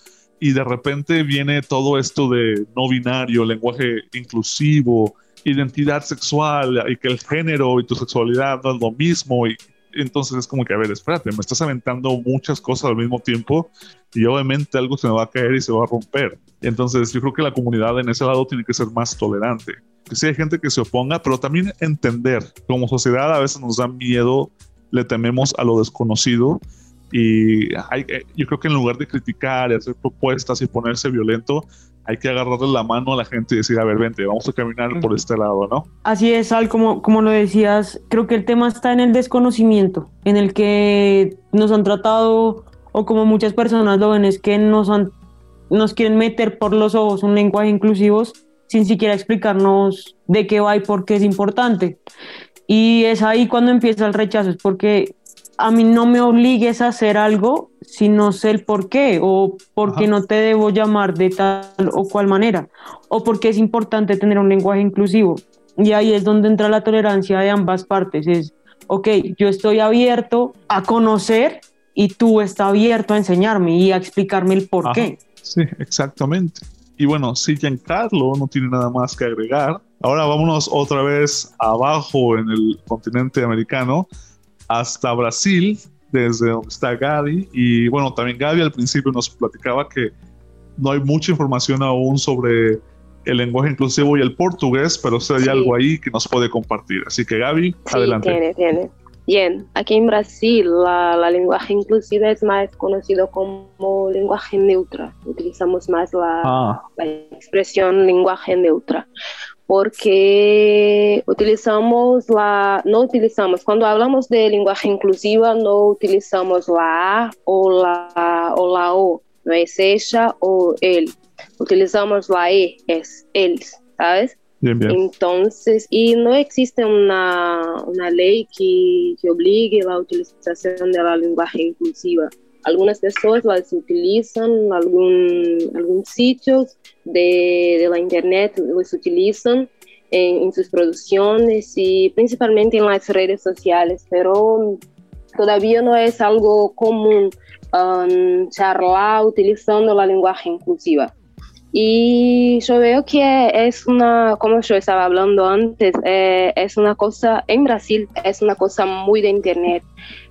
y de repente viene todo esto de no binario, lenguaje inclusivo, identidad sexual y que el género y tu sexualidad no es lo mismo y entonces es como que, a ver, espérate, me estás aventando muchas cosas al mismo tiempo y obviamente algo se me va a caer y se va a romper. Entonces yo creo que la comunidad en ese lado tiene que ser más tolerante. Que sí hay gente que se oponga, pero también entender. Como sociedad a veces nos da miedo, le tememos a lo desconocido y hay, eh, yo creo que en lugar de criticar y hacer propuestas y ponerse violento, hay que agarrarle la mano a la gente y decir, a ver, vente, vamos a caminar por este lado, ¿no? Así es, Al, como, como lo decías, creo que el tema está en el desconocimiento, en el que nos han tratado, o como muchas personas lo ven, es que nos, han, nos quieren meter por los ojos un lenguaje inclusivo sin siquiera explicarnos de qué va y por qué es importante. Y es ahí cuando empieza el rechazo, es porque a mí no me obligues a hacer algo si no sé el por qué o por qué no te debo llamar de tal o cual manera o porque es importante tener un lenguaje inclusivo. Y ahí es donde entra la tolerancia de ambas partes. Es, ok, yo estoy abierto a conocer y tú estás abierto a enseñarme y a explicarme el por qué. Sí, exactamente. Y bueno, si Giancarlo no tiene nada más que agregar, ahora vámonos otra vez abajo en el continente americano hasta Brasil, desde donde está Gaby. Y bueno, también Gaby al principio nos platicaba que no hay mucha información aún sobre el lenguaje inclusivo y el portugués, pero sí hay algo ahí que nos puede compartir. Así que Gaby, adelante. Tiene, tiene. Bien, aquí en Brasil la, la, lenguaje inclusiva es más conocido como lenguaje neutra. Utilizamos más la, ah. la expresión lenguaje neutra porque utilizamos la, no utilizamos, cuando hablamos de lenguaje inclusiva, no utilizamos la A o la, o la O, no es ella o él, utilizamos la E, es él, ¿sabes? Bien, bien. Entonces, y no existe una, una ley que, que obligue la utilización de la lenguaje inclusiva algunas personas las utilizan, algún, algún sitios de, de la internet los utilizan en, en, sus producciones y principalmente en las redes sociales, pero todavía no es algo común um, charlar utilizando la lenguaje inclusiva. Y yo veo que es una, como yo estaba hablando antes, eh, es una cosa, en Brasil es una cosa muy de internet.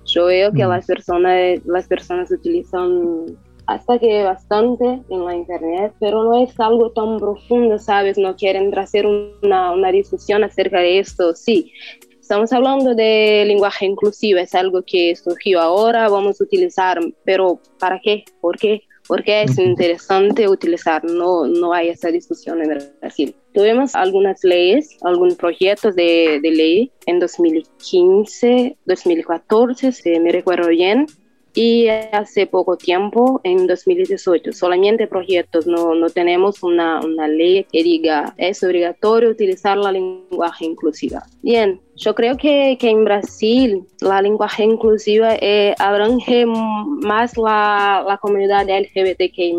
Yo veo que mm. las, personas, las personas utilizan hasta que bastante en la internet, pero no es algo tan profundo, ¿sabes? No quieren hacer una, una discusión acerca de esto. Sí, estamos hablando de lenguaje inclusivo, es algo que surgió ahora, vamos a utilizar, pero ¿para qué? ¿Por qué? porque es interesante utilizar, no, no hay esa discusión en Brasil. Tuvimos algunas leyes, algunos proyectos de, de ley en 2015, 2014, si me recuerdo bien, y hace poco tiempo, en 2018, solamente proyectos, no, no tenemos una, una, ley que diga es obligatorio utilizar la lenguaje inclusiva. Bien, yo creo que, que en Brasil la lenguaje inclusiva eh, abrange más la, la comunidad LGBTQI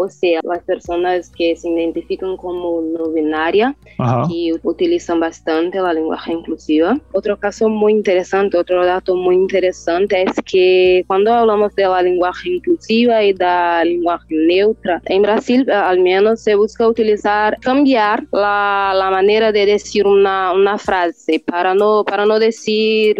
o sea, las personas que se identifican como no binaria, y utilizan bastante la lenguaje inclusiva. Otro caso muy interesante, otro dato muy interesante es que cuando hablamos de la lenguaje inclusiva y de la lenguaje neutra, en Brasil eh, al menos se busca utilizar, cambiar la, la manera de decir una, una frase para no, para no decir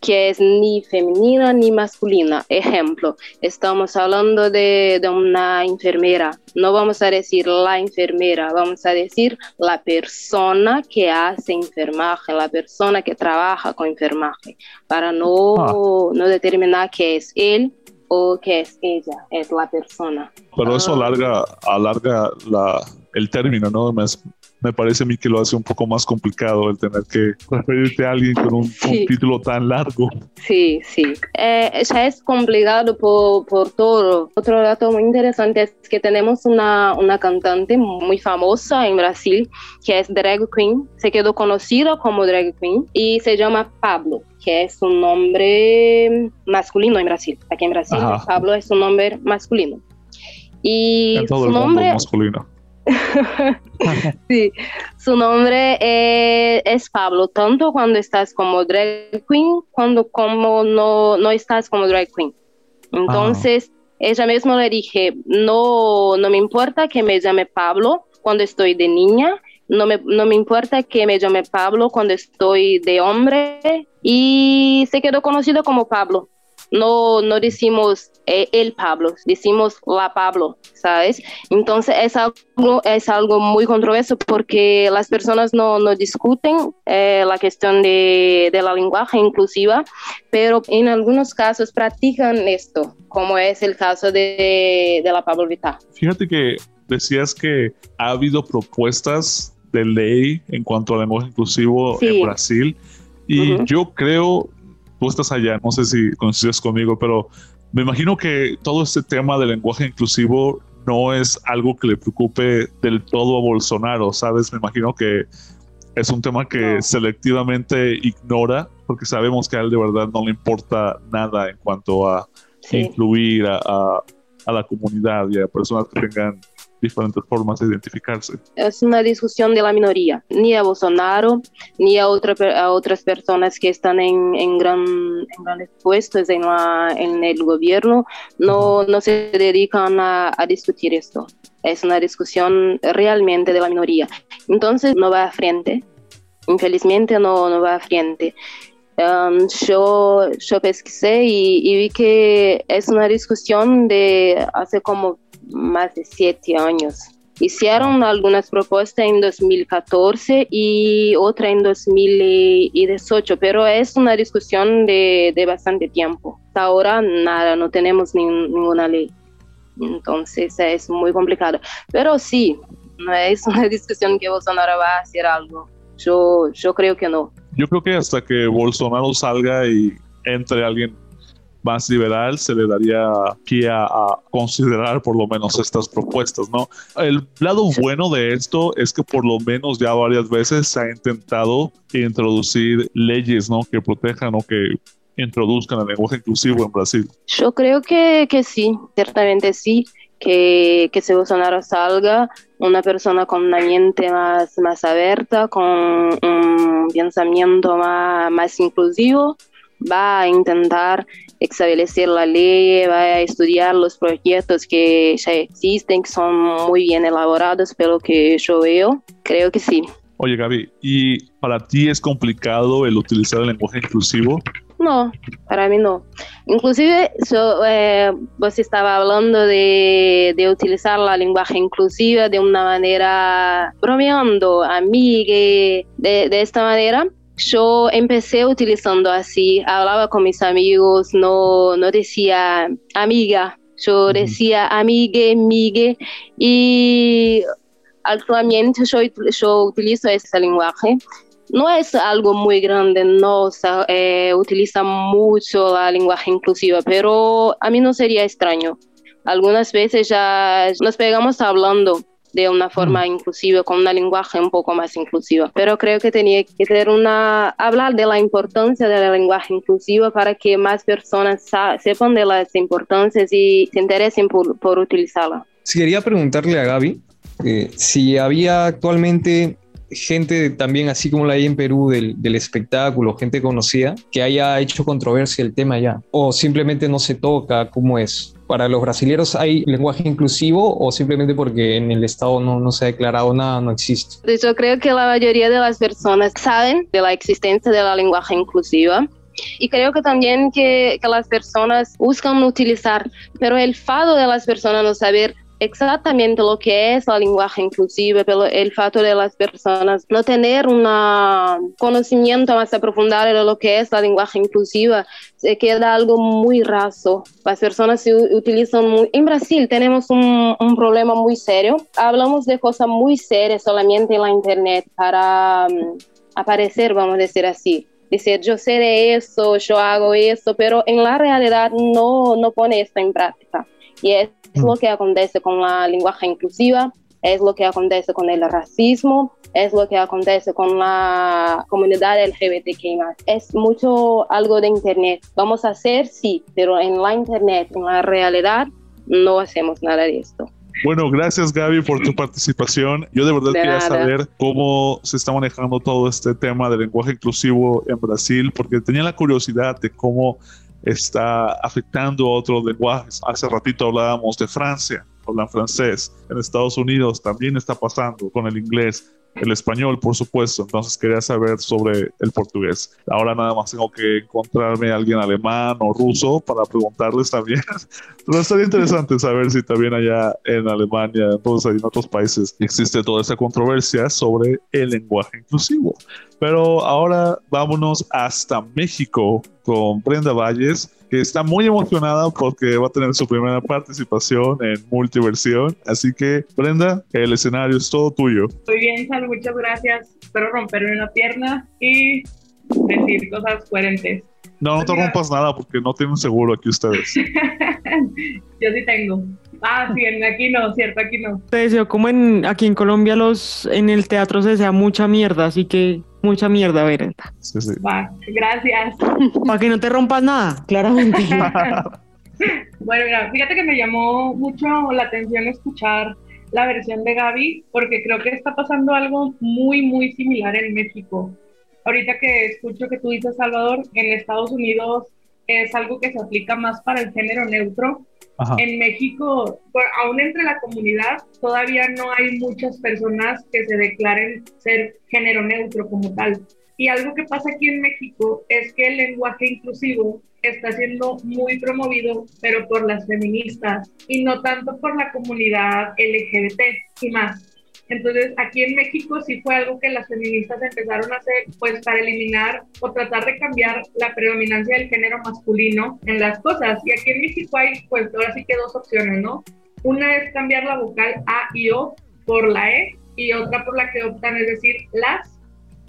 que es ni femenina ni masculina. Ejemplo, estamos hablando de, de, una enfermera. No vamos a decir la enfermera, vamos a decir la persona que hace enfermaje, la persona que trabaja con enfermaje, para no, ah. no determinar que es él o que es ella, es la persona. Pero eso ah. alarga, alarga la, el término, ¿no? Me parece a mí que lo hace un poco más complicado el tener que referirte a alguien con un, Sí. un título tan largo. Sí, sí. Eh, ya es complicado por, por todo. Otro dato muy interesante es que tenemos una, una cantante muy famosa en Brasil que es drag queen. Se quedó conocida como drag queen y se llama Pablo, que es un nombre masculino en Brasil. Aquí en Brasil, Ajá. Pablo es un nombre masculino. Y en todo su el mundo nombre masculino. Sí, su nombre eh, es Pablo, tanto cuando estás como drag queen, cuando como no, no estás como drag queen. Entonces, ella misma le dije, no, no me importa que me llame Pablo cuando estoy de niña, no me, no me importa que me llame Pablo cuando estoy de hombre, y se quedó conocido como Pablo. No, no decimos eh, el Pablo, decimos la Pablo, ¿sabes? Entonces es algo, es algo muy controverso porque las personas no, no discuten eh, la cuestión de, de la lenguaje inclusiva, pero en algunos casos practican esto, como es el caso de, de la Pablo Vittar. Fíjate que decías que ha habido propuestas de ley en cuanto al lenguaje inclusivo Sí. en Brasil y Ujú. yo creo, tú estás allá, no sé si coincides conmigo, pero me imagino que todo este tema del lenguaje inclusivo no es algo que le preocupe del todo a Bolsonaro, ¿sabes? Me imagino que es un tema que No. selectivamente ignora porque sabemos que a él de verdad no le importa nada en cuanto a Sí. incluir a, a- a la comunidad y a personas que tengan diferentes formas de identificarse. es una discusión de la minoría, ni a Bolsonaro, ni a, otra, a otras personas que están en, en, gran, en grandes puestos en, la- en el gobierno, no, no se dedican a, a discutir esto. Es una discusión realmente de la minoría. Entonces no va a frente, infelizmente no, no va a frente. Um, yo, yo pesquisé y, y vi que es una discusión de hace como más de siete años. Hicieron algunas propuestas en 2014 y otra en 2018, pero es una discusión de, de bastante tiempo. Hasta ahora nada, no tenemos nin- ninguna ley. Entonces es muy complicado. Pero sí, no es una discusión que Bolsonaro va a hacer algo. Yo, yo creo que no. Yo creo que hasta que Bolsonaro salga y entre alguien más liberal, se le daría pie a, considerar por lo menos estas propuestas, ¿no? El lado bueno de esto es que por lo menos ya varias veces se ha intentado introducir leyes, ¿no? Que protejan o que introduzcan el lenguaje inclusivo en Brasil. Yo creo que, que sí, ciertamente sí, que, que si Bolsonaro salga, una persona con una mente más, más abierta, con un pensamiento más, más inclusivo, va a intentar establecer la ley, va a estudiar los proyectos que ya existen, que son muy bien elaborados, pero que yo veo, creo que sí. Oye, Gaby, ¿y para ti es complicado el utilizar el lenguaje inclusivo? No, para mí no. Inclusive, yo, eh, vos estaba hablando de, de utilizar la lenguaje inclusiva de una manera bromeando, amigue, de, de esta manera. Yo empecé utilizando así, hablaba con mis amigos, no, no decía amiga, yo decía amigue, migue, y actualmente yo, yo utilizo ese lenguaje no es algo muy grande, no se eh, utiliza mucho la lenguaje inclusiva, pero a mí no sería extraño. Algunas veces ya nos pegamos hablando de una forma inclusiva, con una lenguaje un poco más inclusiva, pero creo que tenía que tener una, hablar de la importancia de la lenguaje inclusiva para que más personas sepan de las importancias y se interesen por, por utilizarla. Sí, quería preguntarle a Gaby eh, si había actualmente gente también, así como la hay en Perú, del, del espectáculo, gente conocida, que haya hecho controversia el tema ya, o simplemente no se toca, ¿cómo es? ¿Para los brasileños hay lenguaje inclusivo o simplemente porque en el Estado no, no se ha declarado nada, no existe? Yo creo que la mayoría de las personas saben de la existencia de la lenguaje inclusiva y creo que también que, que las personas buscan utilizar, pero el fado de las personas no saber exactamente lo que es la lenguaje inclusiva, pero el fato de las personas no tener un conocimiento más aprofundado de lo que es la lenguaje inclusiva, se queda algo muy raso. Las personas se utilizan muy... En Brasil tenemos un, problema muy serio. Hablamos de cosas muy serias solamente en la internet para um, aparecer, vamos a decir así decir yo de eso, yo hago eso, pero en la realidad no, no pone esto en práctica. Y es mm. lo que acontece con la lenguaje inclusiva, es lo que acontece con el racismo, es lo que acontece con la comunidad LGBTQ+. Es mucho algo de Internet. Vamos a hacer, sí, pero en la Internet, en la realidad, no hacemos nada de esto. Bueno, gracias Gaby por tu participación. Yo de verdad quería saber cómo se está manejando todo este tema del lenguaje inclusivo en Brasil, porque tenía la curiosidad de cómo está afectando a otros lenguajes. Hace ratito hablábamos de Francia, hablan francés. En Estados Unidos también está pasando con el inglés el español, por supuesto. Entonces quería saber sobre el portugués. Ahora nada más tengo que encontrarme a alguien alemán o ruso para preguntarles también. Pero estaría interesante saber si también allá en Alemania, entonces en otros países, existe toda esa controversia sobre el lenguaje inclusivo. Pero ahora vámonos hasta México con Brenda Valles que está muy emocionada porque va a tener su primera participación en Multiversión. Así que, Brenda, el escenario es todo tuyo. Muy bien, Sal, muchas gracias. Espero romperme una pierna y decir cosas coherentes. No, no te rompas nada porque no tienen seguro aquí ustedes. Yo sí tengo. Ah, sí, aquí no, cierto, aquí no. Te deseo como en aquí en Colombia los en el teatro se desea mucha mierda, así que mucha mierda, ver. Sí, sí. Va, gracias. Para que no te rompas nada, claramente. bueno, mira, fíjate que me llamó mucho la atención escuchar la versión de Gaby, porque creo que está pasando algo muy, muy similar en México. Ahorita que escucho que tú dices, Salvador, en Estados Unidos es algo que se aplica más para el género neutro. En México, aún entre la comunidad, todavía no hay muchas personas que se declaren ser género neutro como tal. Y algo que pasa aquí en México es que el lenguaje inclusivo está siendo muy promovido, pero por las feministas y no tanto por la comunidad LGBT y más. Entonces, aquí en México sí fue algo que las feministas empezaron a hacer, pues para eliminar o tratar de cambiar la predominancia del género masculino en las cosas. Y aquí en México hay, pues ahora sí que dos opciones, ¿no? Una es cambiar la vocal A y O por la E y otra por la que optan, es decir, las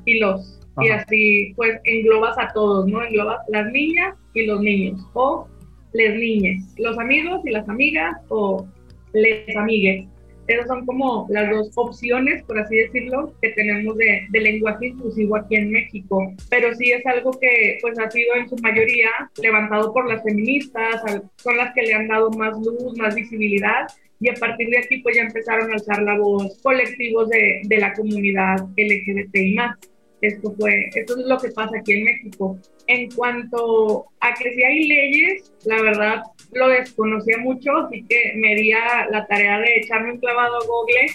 y los. Y así, pues englobas a todos, ¿no? Englobas las niñas y los niños, o les niñes, los amigos y las amigas, o les amigues. Esas son como las dos opciones, por así decirlo, que tenemos de, lenguaje inclusivo aquí en México. Pero sí es algo que pues ha sido en su mayoría levantado por las feministas, son las que le han dado más luz, más visibilidad y a partir de aquí pues ya empezaron a alzar la voz colectivos de, de la comunidad LGBTI más. Esto fue, esto es lo que pasa aquí en México. En cuanto a que si hay leyes, la verdad lo desconocía mucho, así que me di la tarea de echarme un clavado a Google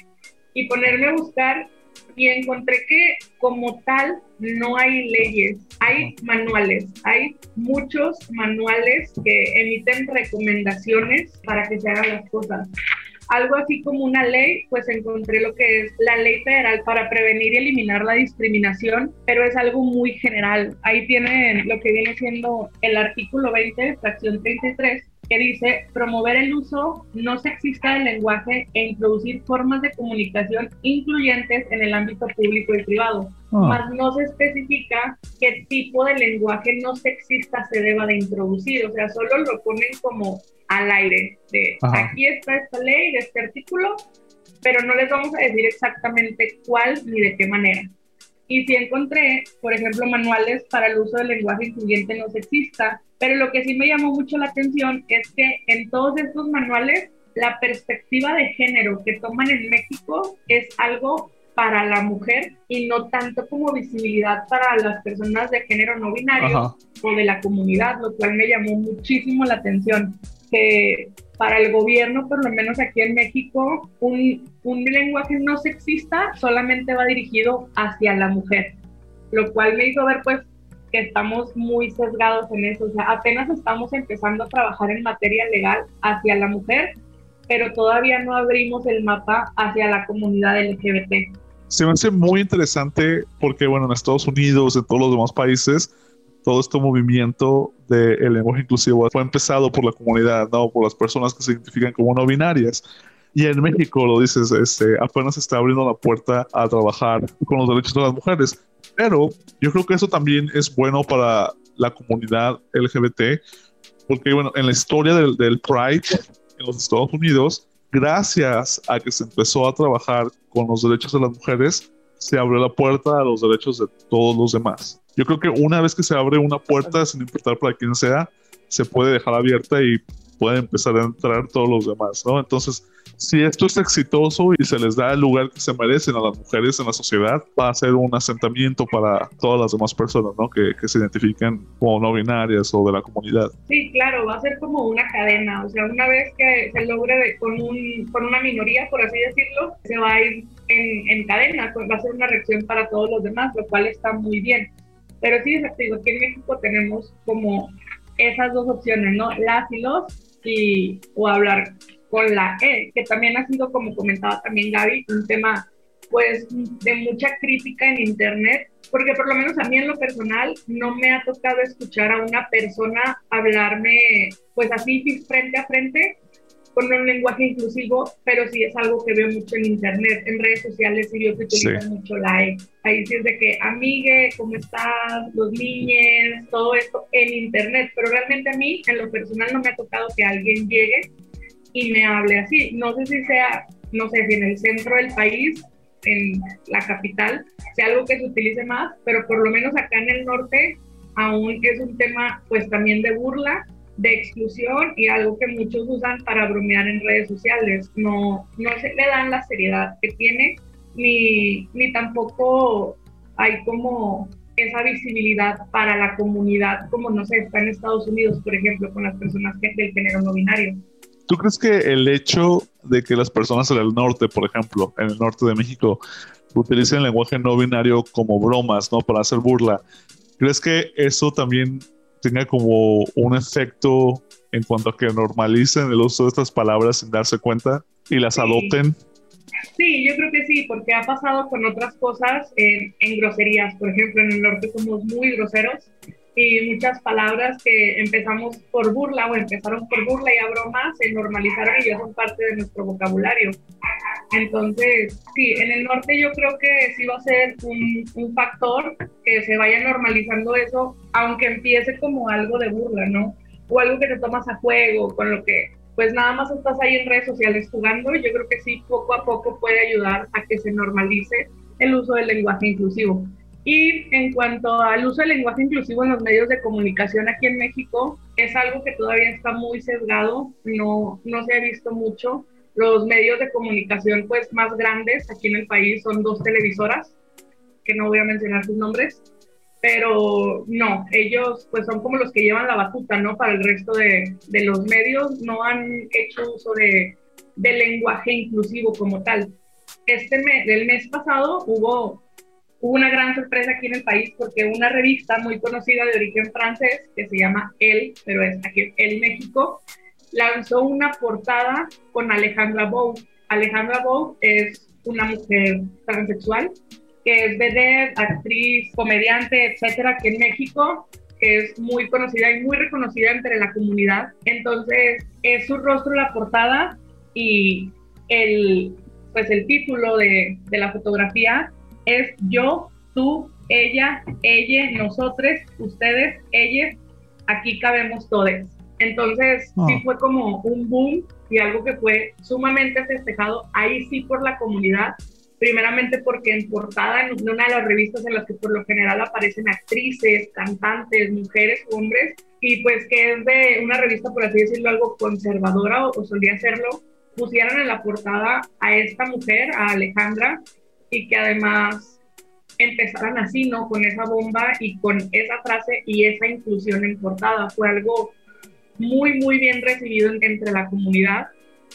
y ponerme a buscar y encontré que como tal no hay leyes, hay manuales, hay muchos manuales que emiten recomendaciones para que se hagan las cosas algo así como una ley, pues encontré lo que es la ley federal para prevenir y eliminar la discriminación, pero es algo muy general. Ahí tienen lo que viene siendo el artículo 20, fracción 33, que dice promover el uso no sexista del lenguaje e introducir formas de comunicación incluyentes en el ámbito público y privado. Ah. Más no se especifica qué tipo de lenguaje no sexista se deba de introducir, o sea, solo lo ponen como al aire de aquí está esta ley de este artículo, pero no les vamos a decir exactamente cuál ni de qué manera. Y sí encontré, por ejemplo, manuales para el uso del lenguaje incluyente no sexista, pero lo que sí me llamó mucho la atención es que en todos estos manuales la perspectiva de género que toman en México es algo para la mujer y no tanto como visibilidad para las personas de género no binario o de la comunidad, lo cual me llamó muchísimo la atención que para el gobierno, por lo menos aquí en México, un, un lenguaje no sexista solamente va dirigido hacia la mujer, lo cual me hizo ver pues que estamos muy sesgados en eso, o sea, apenas estamos empezando a trabajar en materia legal hacia la mujer pero todavía no abrimos el mapa hacia la comunidad LGBT. Se me hace muy interesante porque, bueno, en Estados Unidos, en todos los demás países, todo este movimiento del lenguaje inclusivo fue empezado por la comunidad, ¿no? Por las personas que se identifican como no binarias. Y en México, lo dices, este, apenas está abriendo la puerta a trabajar con los derechos de las mujeres. Pero yo creo que eso también es bueno para la comunidad LGBT, porque bueno, en la historia del, del Pride en los Estados Unidos, gracias a que se empezó a trabajar con los derechos de las mujeres, se abrió la puerta a los derechos de todos los demás. Yo creo que una vez que se abre una puerta, sin importar para quién sea, se puede dejar abierta y pueden empezar a entrar todos los demás, ¿no? Entonces, si esto es exitoso y se les da el lugar que se merecen a las mujeres en la sociedad, va a ser un asentamiento para todas las demás personas, ¿no? Que, que se identifiquen como no binarias o de la comunidad. Sí, claro, va a ser como una cadena, o sea, una vez que se logre con, un, con una minoría, por así decirlo, se va a ir en, en cadena, pues va a ser una reacción para todos los demás, lo cual está muy bien. Pero sí, digo, aquí en México tenemos como esas dos opciones, ¿no? Las y los, y, o hablar con la E, que también ha sido, como comentaba también Gaby, un tema pues de mucha crítica en Internet, porque por lo menos a mí en lo personal no me ha tocado escuchar a una persona hablarme pues así frente a frente con un lenguaje inclusivo, pero sí es algo que veo mucho en internet, en redes sociales y yo que utilizo mucho la E. Ahí sí es de que, amigue, ¿cómo estás? Los niños, todo esto en internet, pero realmente a mí, en lo personal, no me ha tocado que alguien llegue y me hable así. No sé si sea, no sé si en el centro del país, en la capital, sea algo que se utilice más, pero por lo menos acá en el norte aún es un tema pues también de burla, de exclusión y algo que muchos usan para bromear en redes sociales. No, no se le dan la seriedad que tiene, ni, ni tampoco hay como esa visibilidad para la comunidad, como no sé, está en Estados Unidos, por ejemplo, con las personas que, del género no binario. ¿Tú crees que el hecho de que las personas en el norte, por ejemplo, en el norte de México, utilicen el lenguaje no binario como bromas, ¿no? Para hacer burla, ¿crees que eso también tenga como un efecto en cuanto a que normalicen el uso de estas palabras sin darse cuenta y las adopten? Sí, yo creo que sí, porque ha pasado con otras cosas en, en groserías. Por ejemplo, en el norte somos muy groseros y muchas palabras que empezamos por burla o empezaron por burla y a broma se normalizaron y ya son parte de nuestro vocabulario. Entonces, sí, en el norte yo creo que sí va a ser un, un factor que se vaya normalizando eso, aunque empiece como algo de burla, ¿no? O algo que te tomas a juego, con lo que pues nada más estás ahí en redes sociales jugando y yo creo que sí, poco a poco puede ayudar a que se normalice el uso del lenguaje inclusivo. Y en cuanto al uso del lenguaje inclusivo en los medios de comunicación aquí en México, es algo que todavía está muy sesgado, no, no se ha visto mucho. Los medios de comunicación pues más grandes aquí en el país son dos televisoras, que no voy a mencionar sus nombres, pero no, ellos pues son como los que llevan la batuta, ¿no? Para el resto de, de los medios no han hecho uso de, de lenguaje inclusivo como tal. Este mes, el mes pasado hubo hubo una gran sorpresa aquí en el país porque una revista muy conocida de origen francés que se llama El, pero es aquí El México, lanzó una portada con Alejandra Bou. Alejandra Bou es una mujer transexual que es vedette, actriz, comediante, etcétera, aquí en México, que es muy conocida y muy reconocida entre la comunidad. Entonces, es su rostro la portada y el, pues el título de, de la fotografía es yo, tú, ella, ella, nosotros, ustedes, ellas, aquí cabemos todos. Entonces, sí ah. fue como un boom y algo que fue sumamente festejado ahí sí por la comunidad, primeramente porque en portada en una de las revistas en las que por lo general aparecen actrices, cantantes, mujeres, hombres, y pues que es de una revista, por así decirlo, algo conservadora o, o solía serlo, pusieron en la portada a esta mujer, a Alejandra, y que además empezaran así, ¿no? Con esa bomba y con esa frase y esa inclusión en portada. Fue algo muy, muy bien recibido entre la comunidad.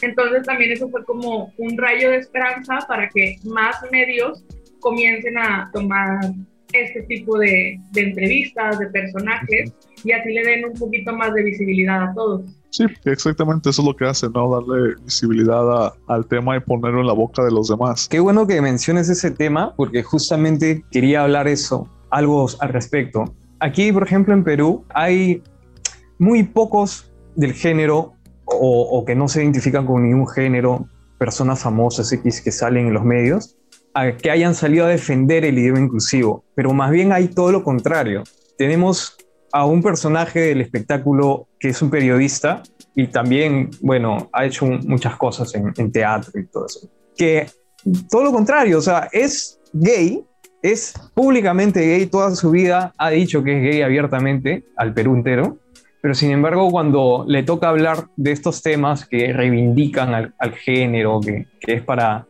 Entonces también eso fue como un rayo de esperanza para que más medios comiencen a tomar este tipo de, de entrevistas, de personajes, y así le den un poquito más de visibilidad a todos. Sí, exactamente eso es lo que hace, ¿no? Darle visibilidad a- al tema y ponerlo en la boca de los demás. Qué bueno que menciones ese tema, porque justamente quería hablar eso, algo al respecto. Aquí, por ejemplo, en Perú, hay muy pocos del género o, que no se identifican con ningún género, personas famosas que salen en los medios, a que hayan salido a defender el idioma inclusivo, pero más bien hay todo lo contrario. Tenemos a un personaje del espectáculo que es un periodista y también, bueno, ha hecho muchas cosas en, en teatro y todo eso, que todo lo contrario, o sea, es gay, es públicamente gay, toda su vida ha dicho que es gay abiertamente al Perú entero, pero sin embargo cuando le toca hablar de estos temas que reivindican al, al género, que, que es para,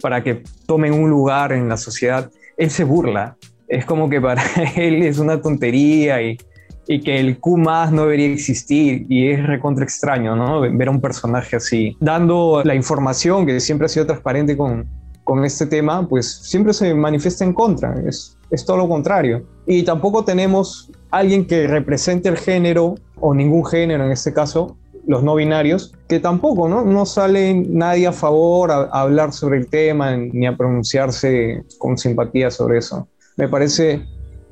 para que tomen un lugar en la sociedad, él se burla. Es como que para él es una tontería y, y que el Q más no debería existir y es recontra extraño, ¿no? Ver a un personaje así, dando la información que siempre ha sido transparente con, con este tema, pues siempre se manifiesta en contra, es, es todo lo contrario. Y tampoco tenemos alguien que represente el género o ningún género en este caso, los no binarios, que tampoco, ¿no? No sale nadie a favor a, hablar sobre el tema ni a pronunciarse con simpatía sobre eso. Me parece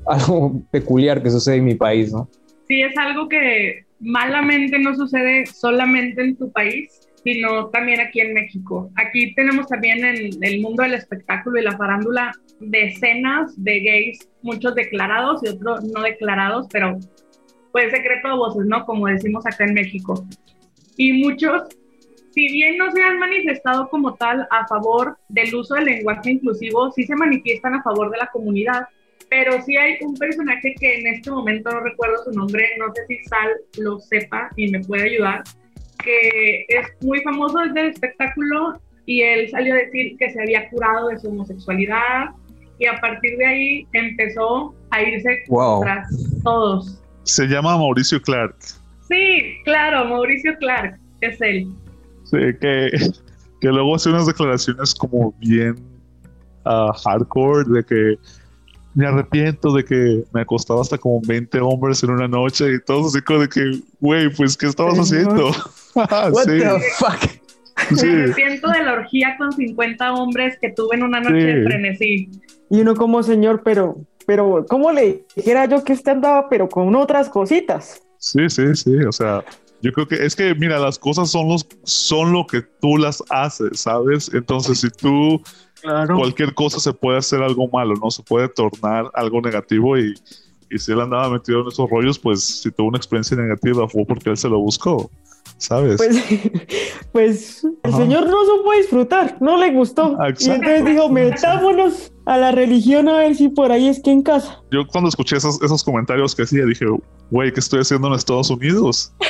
algo peculiar que sucede en mi país, ¿no? Sí, es algo que malamente no sucede solamente en tu país, sino también aquí en México. Aquí tenemos también en el mundo del espectáculo y la farándula decenas de gays, muchos declarados y otros no declarados, pero pues secreto de voces, ¿no? Como decimos acá en México. Y muchos, si bien no se han manifestado como tal a favor del uso del lenguaje inclusivo, sí se manifiestan a favor de la comunidad. Pero sí hay un personaje que en este momento no recuerdo su nombre, no sé si Sal lo sepa y me puede ayudar, que es muy famoso desde el espectáculo y él salió a decir que se había curado de su homosexualidad y a partir de ahí empezó a irse Wow. tras todos. Se llama Mauricio Clark. Sí, claro, Mauricio Clark, es él. Sí, que, que luego hace unas declaraciones como bien ah, hardcore de que me arrepiento de que me acostaba hasta como 20 hombres en una noche y todos así como de que, güey, pues, ¿qué estabas haciendo? What sí, the fuck? Sí. Me arrepiento de la orgía con 50 hombres que tuve en una noche de Sí. frenesí. Y uno como señor, pero, pero, ¿cómo le dijera yo que usted andaba, pero con otras cositas? Sí, sí, sí, o sea, yo creo que es que, mira, las cosas son, los, son lo que tú las haces, ¿sabes? Entonces, si tú, Claro. cualquier cosa se puede hacer algo malo, ¿no? Se puede tornar algo negativo y, y si él andaba metido en esos rollos, pues si tuvo una experiencia negativa fue porque él se lo buscó, ¿sabes? Pues, pues el señor no supo disfrutar, no le gustó. Y entonces dijo, metámonos a la religión a ver si por ahí es que en casa. Yo cuando escuché esos, esos comentarios que hacía, dije, güey, ¿qué estoy haciendo en Estados Unidos?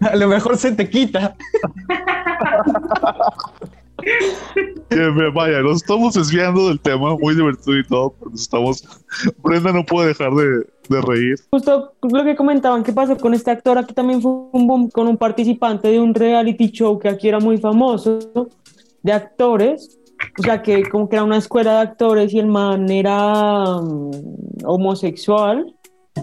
A lo mejor se te quita. Que me vaya, nos estamos desviando del tema, muy divertido y todo, pero estamos... Brenda no puede dejar de, de reír. Justo lo que comentaban que pasó con este actor, aquí también fue un boom con un participante de un reality show que aquí era muy famoso, de actores, o sea que como que era una escuela de actores y el man era mm, homosexual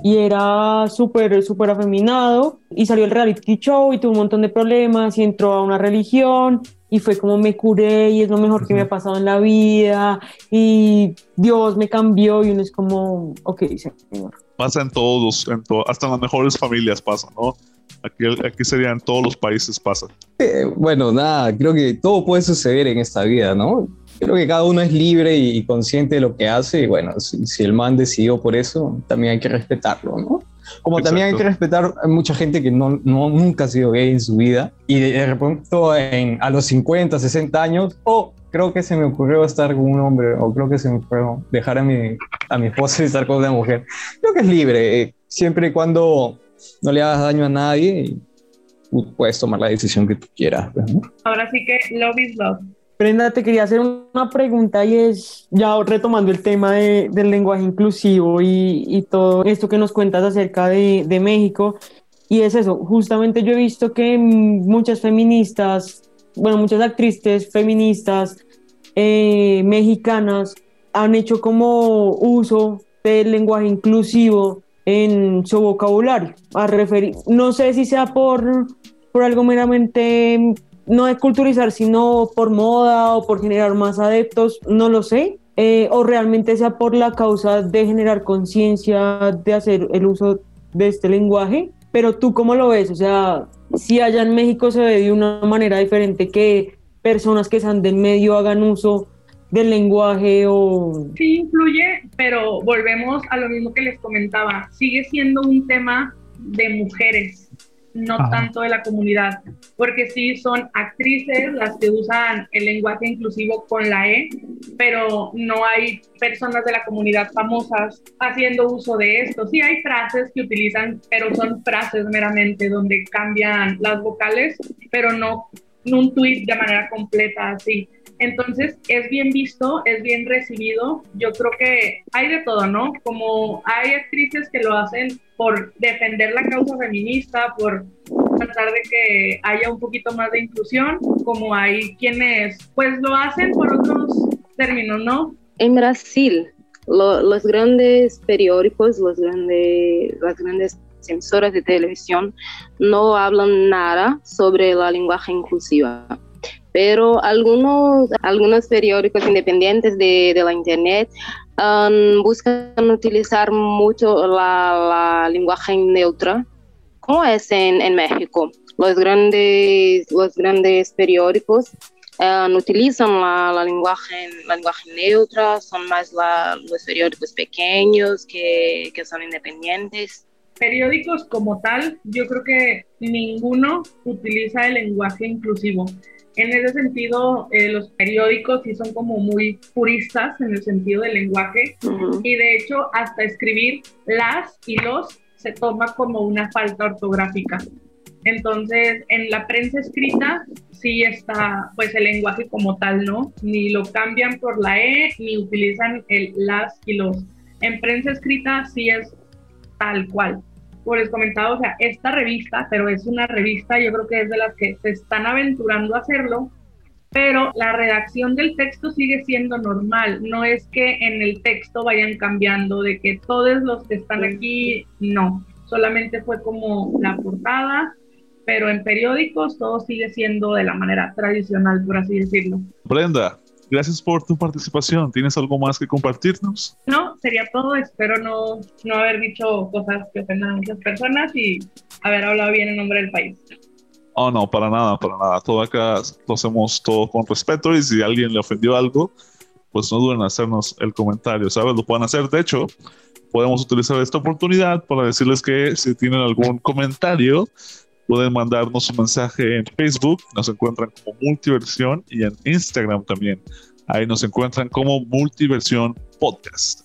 y era súper, súper afeminado y salió el reality show y tuvo un montón de problemas y entró a una religión y fue como me curé y es lo mejor que me ha pasado en la vida y Dios me cambió y uno es como, ok, señor. Pasa en todos, en to- hasta en las mejores familias pasa, ¿no? Aquí, aquí sería en todos los países pasa. Eh, bueno, nada, creo que todo puede suceder en esta vida, ¿no? Creo que cada uno es libre y, y consciente de lo que hace y bueno, si, si el man decidió por eso, también hay que respetarlo, ¿no? Como también hay que respetar a mucha gente que no, no, nunca ha sido gay en su vida y de, de repente en, a los 50, 60 años, oh, creo que se me ocurrió estar con un hombre o creo que se me ocurrió dejar a mi, a mi esposa y estar con una mujer. Creo que es libre, eh, siempre y cuando no le hagas daño a nadie puedes tomar la decisión que tú quieras. pues, ¿no? Ahora sí que love is love. Brenda, te quería hacer una pregunta y es, ya retomando el tema de- del lenguaje inclusivo y, y todo esto que nos cuentas acerca de, de México, y es eso, justamente yo he visto que muchas feministas, bueno, muchas actrices feministas eh, mexicanas han hecho como uso del lenguaje inclusivo en su vocabulario. No sé si sea por, por algo meramente no de culturizar, sino por moda o por generar más adeptos, no lo sé. Eh, o realmente sea por la causa de generar conciencia de hacer el uso de este lenguaje. Pero tú cómo lo ves? O sea, si allá en México se ve de una manera diferente que personas que sean del medio hagan uso del lenguaje o... Sí, influye, pero volvemos a lo mismo que les comentaba. Sigue siendo un tema de mujeres, no tanto de la comunidad, porque sí son actrices las que usan el lenguaje inclusivo con la E, pero no hay personas de la comunidad famosas haciendo uso de esto. Sí hay frases que utilizan, pero son frases meramente donde cambian las vocales, pero no un tweet de manera completa así. Entonces es bien visto, es bien recibido. Yo creo que hay de todo, ¿no? Como hay actrices que lo hacen por defender la causa feminista, por tratar de que haya un poquito más de inclusión, como hay quienes pues lo hacen por otros términos, ¿no? En Brasil, los grandes periódicos, los grandes, las grandes censoras de televisión no hablan nada sobre la lenguaje inclusiva pero algunos, algunos periódicos independientes de, de la Internet um, buscan utilizar mucho la, la lenguaje neutra, como es en, en, México. Los grandes, los grandes periódicos um, utilizan la, la, lenguaje, la lenguaje neutra, son más los periódicos pequeños que, que son independientes periódicos como tal, yo creo que ninguno utiliza el lenguaje inclusivo. En ese sentido, eh, los periódicos sí son como muy puristas en el sentido del lenguaje y de hecho hasta escribir las y los se toma como una falta ortográfica. Entonces, en la prensa escrita sí está pues el lenguaje como tal, ¿no? Ni lo cambian por la E, ni utilizan el las y los. En prensa escrita sí es tal cual. Por les comentaba, o sea, esta revista, pero es una revista, yo creo que es de las que se están aventurando a hacerlo, pero la redacción del texto sigue siendo normal, no es que en el texto vayan cambiando, de que todos los que están aquí, no, solamente fue como la portada, pero en periódicos todo sigue siendo de la manera tradicional, por así decirlo. Brenda, Gracias por tu participación. ¿Tienes algo más que compartirnos? No, sería todo. Espero no, no haber dicho cosas que ofendan a muchas personas y haber hablado bien en nombre del país. Oh, no, para nada, para nada. Todo acá lo hacemos todo con respeto y si alguien le ofendió algo, pues no duden en hacernos el comentario, ¿sabes? Lo pueden hacer. De hecho, podemos utilizar esta oportunidad para decirles que si tienen algún comentario, pueden mandarnos un mensaje en Facebook, nos encuentran como Multiversión y en Instagram también. Ahí nos encuentran como Multiversión Podcast.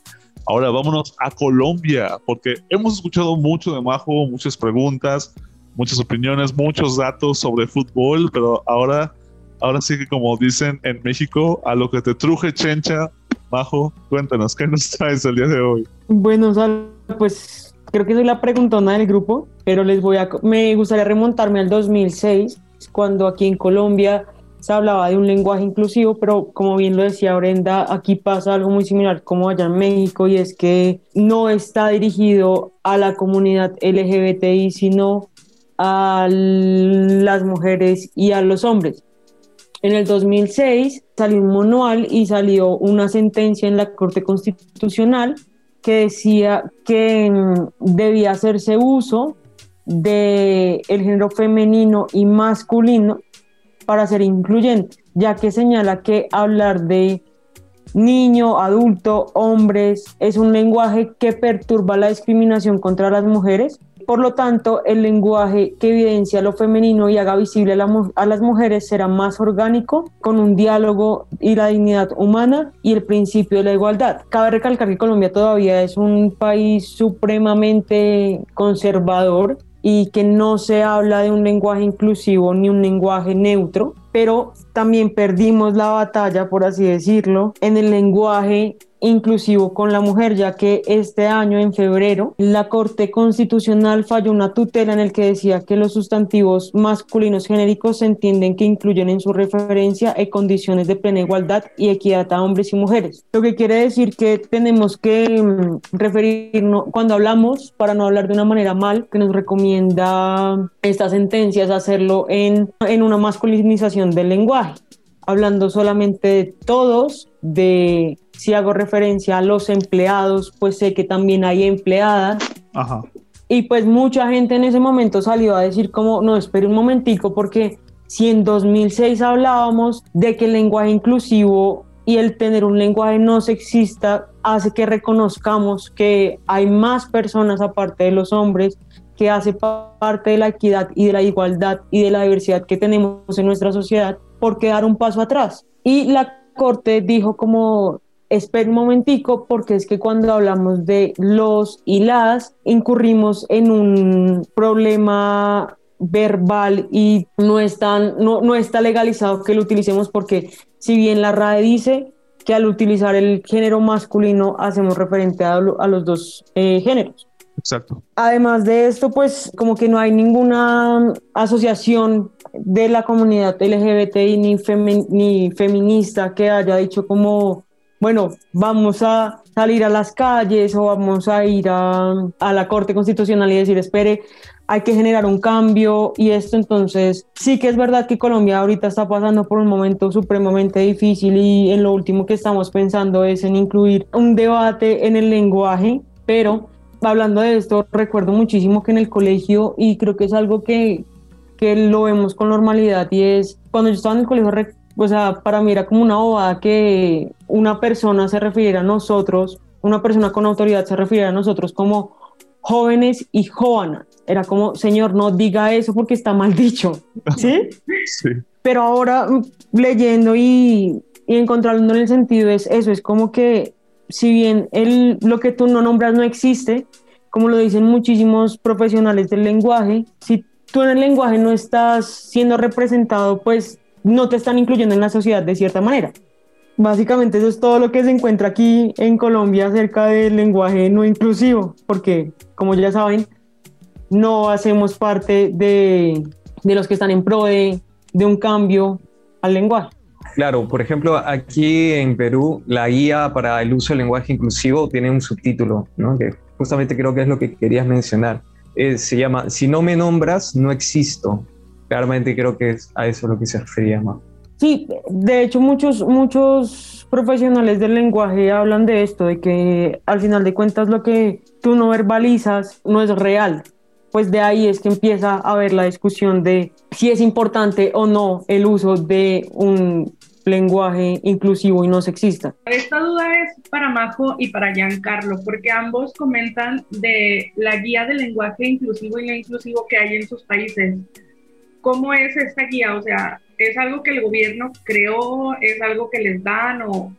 Ahora vámonos a Colombia, porque hemos escuchado mucho de Majo, muchas preguntas, muchas opiniones, muchos datos sobre fútbol, pero ahora, ahora sí que como dicen en México, a lo que te truje chencha, Majo, cuéntanos, ¿qué nos traes el día de hoy? Bueno, pues creo que soy la preguntona del grupo, pero les voy a, me gustaría remontarme al 2006, cuando aquí en Colombia se hablaba de un lenguaje inclusivo, pero como bien lo decía Brenda, aquí pasa algo muy similar como allá en México y es que no está dirigido a la comunidad LGBTI, sino a las mujeres y a los hombres. En el 2006 salió un manual y salió una sentencia en la Corte Constitucional que decía que mm, debía hacerse uso del el género femenino y masculino para ser incluyente, ya que señala que hablar de niño, adulto, hombres es un lenguaje que perturba la discriminación contra las mujeres por lo tanto, el lenguaje que evidencia lo femenino y haga visible a, las mujeres será más orgánico, con un diálogo y la dignidad humana y el principio de la igualdad. Cabe recalcar que Colombia todavía es un país supremamente conservador y que no se habla de un lenguaje inclusivo ni un lenguaje neutro, pero también perdimos la batalla, por así decirlo, en el lenguaje inclusivo con la mujer, ya que este año, en febrero, la Corte Constitucional falló una tutela en el que decía que los sustantivos masculinos genéricos se entienden que incluyen en su referencia en condiciones de plena igualdad y equidad a hombres y mujeres. Lo que quiere decir que tenemos que mm, referirnos, cuando hablamos, para no hablar de una manera mal, que nos recomienda estas sentencias hacerlo en, en una masculinización del lenguaje hablando solamente de todos, de si hago referencia a los empleados, pues sé que también hay empleadas. Ajá. Y pues mucha gente en ese momento salió a decir como, no, espere un momentico, porque si en 2006 hablábamos de que el lenguaje inclusivo y el tener un lenguaje no sexista hace que reconozcamos que hay más personas aparte de los hombres que hace parte de la equidad y de la igualdad y de la diversidad que tenemos en nuestra sociedad, por qué dar un paso atrás? Y la Corte dijo como, espera un momentico, porque es que cuando hablamos de los y las, incurrimos en un problema verbal y no, están, no, no está legalizado que lo utilicemos porque si bien la RAE dice que al utilizar el género masculino hacemos referente a, a los dos eh, géneros. Exacto. Además de esto, pues como que no hay ninguna asociación de la comunidad LGBTI ni, ni feminista que haya dicho como, bueno, vamos a salir a las calles o vamos a ir a, a la Corte Constitucional y decir, espere, hay que generar un cambio y esto entonces sí que es verdad que Colombia ahorita está pasando por un momento supremamente difícil y en lo último que estamos pensando es en incluir un debate en el lenguaje, pero hablando de esto recuerdo muchísimo que en el colegio y creo que es algo que, que lo vemos con normalidad y es cuando yo estaba en el colegio, o sea, para mí era como una bobada que una persona se refiriera a nosotros, una persona con autoridad se refiriera a nosotros como jóvenes y jóvenes. Era como, señor, no diga eso porque está mal dicho, ¿sí? sí. Pero ahora mm, leyendo y, y encontrando en el sentido es eso, es como que si bien el, lo que tú no nombras no existe, como lo dicen muchísimos profesionales del lenguaje, si tú en el lenguaje no estás siendo representado, pues no te están incluyendo en la sociedad de cierta manera. Básicamente eso es todo lo que se encuentra aquí en Colombia acerca del lenguaje no inclusivo, porque como ya saben, no hacemos parte de, de los que están en pro de, de un cambio al lenguaje. Claro, por ejemplo, aquí en Perú la guía para el uso del lenguaje inclusivo tiene un subtítulo, que justamente creo que es lo que querías mencionar. Eh, se llama Si no me nombras, no existo. Claramente creo que es a eso lo que se refería más. Sí, de hecho muchos, muchos profesionales del lenguaje hablan de esto, de que al final de cuentas lo que tú no verbalizas no es real. Pues de ahí es que empieza a haber la discusión de si es importante o no el uso de un lenguaje inclusivo y no sexista. Esta duda es para Majo y para Giancarlo, porque ambos comentan de la guía de lenguaje inclusivo y no inclusivo que hay en sus países. ¿Cómo es esta guía? O sea, ¿es algo que el gobierno creó? ¿Es algo que les dan? ¿O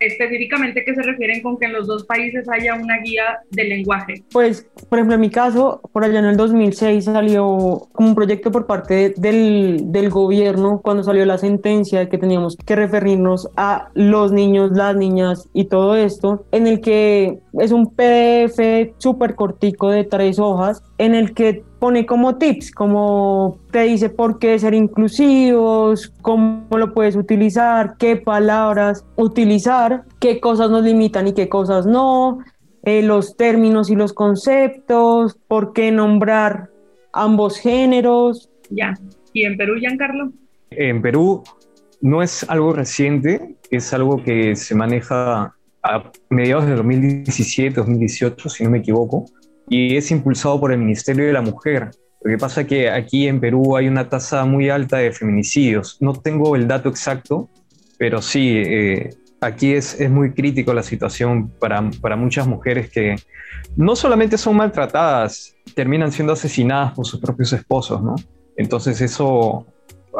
específicamente qué se refieren con que en los dos países haya una guía de lenguaje? Pues, por ejemplo, en mi caso, por allá en el 2006 salió como un proyecto por parte del, del gobierno cuando salió la sentencia de que teníamos que referirnos a los niños, las niñas y todo esto, en el que es un PDF súper cortico de tres hojas, en el que pone como tips, como te dice por qué ser inclusivos, cómo lo puedes utilizar, qué palabras utilizar, qué cosas nos limitan y qué cosas no, eh, los términos y los conceptos, por qué nombrar ambos géneros. Ya. ¿Y en Perú, Giancarlo? En Perú no es algo reciente, es algo que se maneja a mediados de 2017, 2018, si no me equivoco y es impulsado por el Ministerio de la Mujer. Lo que pasa es que aquí en Perú hay una tasa muy alta de feminicidios. No tengo el dato exacto, pero sí, eh, aquí es, es, muy crítico la situación para, para, muchas mujeres que no solamente son maltratadas, terminan siendo asesinadas por sus propios esposos, ¿no? Entonces eso,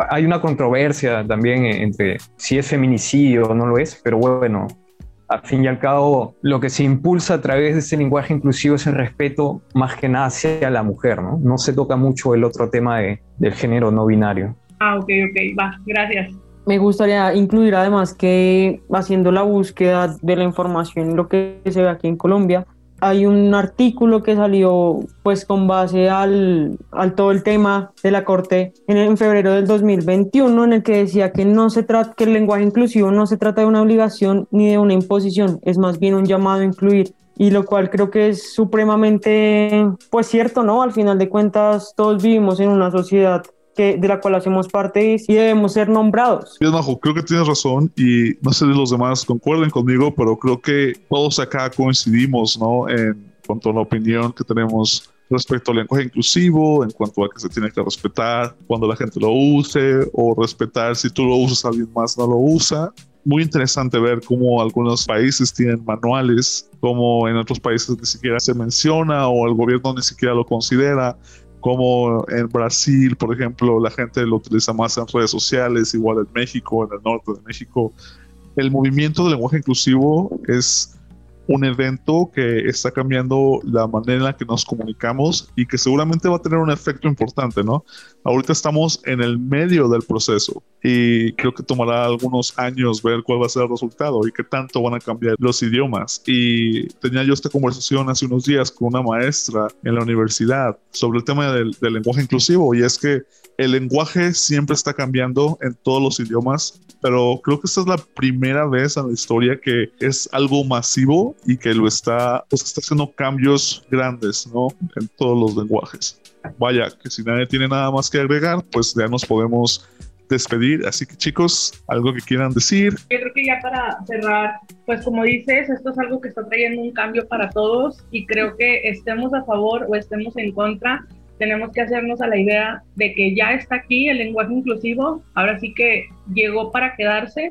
hay una controversia también entre si es feminicidio o no lo es, pero bueno, al fin y al cabo, lo que se impulsa a través de ese lenguaje inclusivo es el respeto más que nada hacia la mujer, ¿no? No se toca mucho el otro tema de, del género no binario. Ah, ok, ok, va, gracias. Me gustaría incluir además que haciendo la búsqueda de la información, lo que se ve aquí en Colombia, hay un artículo que salió pues con base al, al todo el tema de la corte en, febrero del 2021 en el que decía que no se trata que el lenguaje inclusivo no se trata de una obligación ni de una imposición es más bien un llamado a incluir y lo cual creo que es supremamente pues cierto no al final de cuentas todos vivimos en una sociedad que, de la cual hacemos parte y debemos ser nombrados. Bien, Majo, creo que tienes razón y no sé si los demás concuerden conmigo, pero creo que todos acá coincidimos, ¿no? En cuanto a la opinión que tenemos respecto al lenguaje inclusivo, en cuanto a que se tiene que respetar cuando la gente lo use o respetar si tú lo usas, alguien más no lo usa. Muy interesante ver cómo algunos países tienen manuales, como en otros países ni siquiera se menciona o el gobierno ni siquiera lo considera como en Brasil, por ejemplo, la gente lo utiliza más en redes sociales, igual en México, en el norte de México. El movimiento del lenguaje inclusivo es un evento que está cambiando la manera en la que nos comunicamos y que seguramente va a tener un efecto importante, ¿no? Ahorita estamos en el medio del proceso y creo que tomará algunos años ver cuál va a ser el resultado y qué tanto van a cambiar los idiomas. Y tenía yo esta conversación hace unos días con una maestra en la universidad sobre el tema del, del lenguaje inclusivo y es que el lenguaje siempre está cambiando en todos los idiomas, pero creo que esta es la primera vez en la historia que es algo masivo y que lo está, pues está haciendo cambios grandes, ¿no? En todos los lenguajes. Vaya, que si nadie tiene nada más que agregar, pues ya nos podemos despedir. Así que chicos, algo que quieran decir. Yo creo que ya para cerrar, pues como dices, esto es algo que está trayendo un cambio para todos y creo que estemos a favor o estemos en contra, tenemos que hacernos a la idea de que ya está aquí el lenguaje inclusivo, ahora sí que llegó para quedarse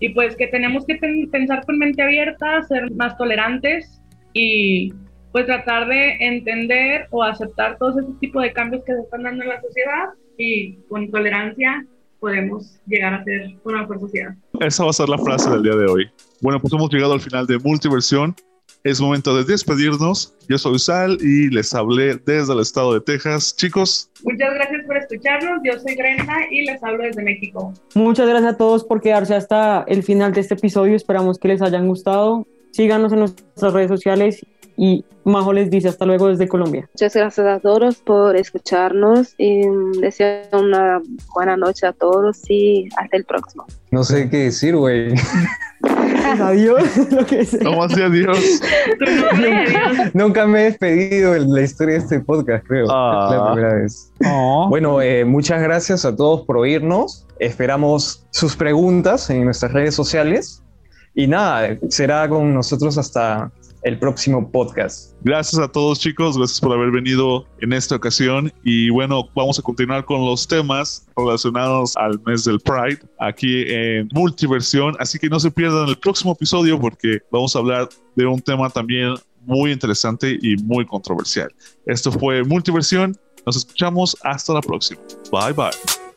y pues que tenemos que pensar con mente abierta, ser más tolerantes y pues tratar de entender o aceptar todos ese tipo de cambios que se están dando en la sociedad y con tolerancia podemos llegar a ser una mejor sociedad. Esa va a ser la frase del día de hoy. Bueno, pues hemos llegado al final de Multiversión. Es momento de despedirnos. Yo soy Sal y les hablé desde el estado de Texas. Chicos. Muchas gracias por escucharnos. Yo soy Brenda y les hablo desde México. Muchas gracias a todos por quedarse hasta el final de este episodio. Esperamos que les hayan gustado. Síganos en nuestras redes sociales y Majo les dice hasta luego desde Colombia. Muchas gracias a todos por escucharnos y deseo una buena noche a todos y hasta el próximo. No sé qué decir, güey. adiós, lo que sea. ¿Cómo así adiós? Nunca me he despedido en la historia de este podcast, creo. Ah. Es la primera vez. Oh. Bueno, eh, muchas gracias a todos por oírnos. Esperamos sus preguntas en nuestras redes sociales. Y nada, será con nosotros hasta el próximo podcast. Gracias a todos chicos, gracias por haber venido en esta ocasión y bueno, vamos a continuar con los temas relacionados al mes del Pride aquí en Multiversión, así que no se pierdan el próximo episodio porque vamos a hablar de un tema también muy interesante y muy controversial. Esto fue Multiversión, nos escuchamos hasta la próxima. Bye bye.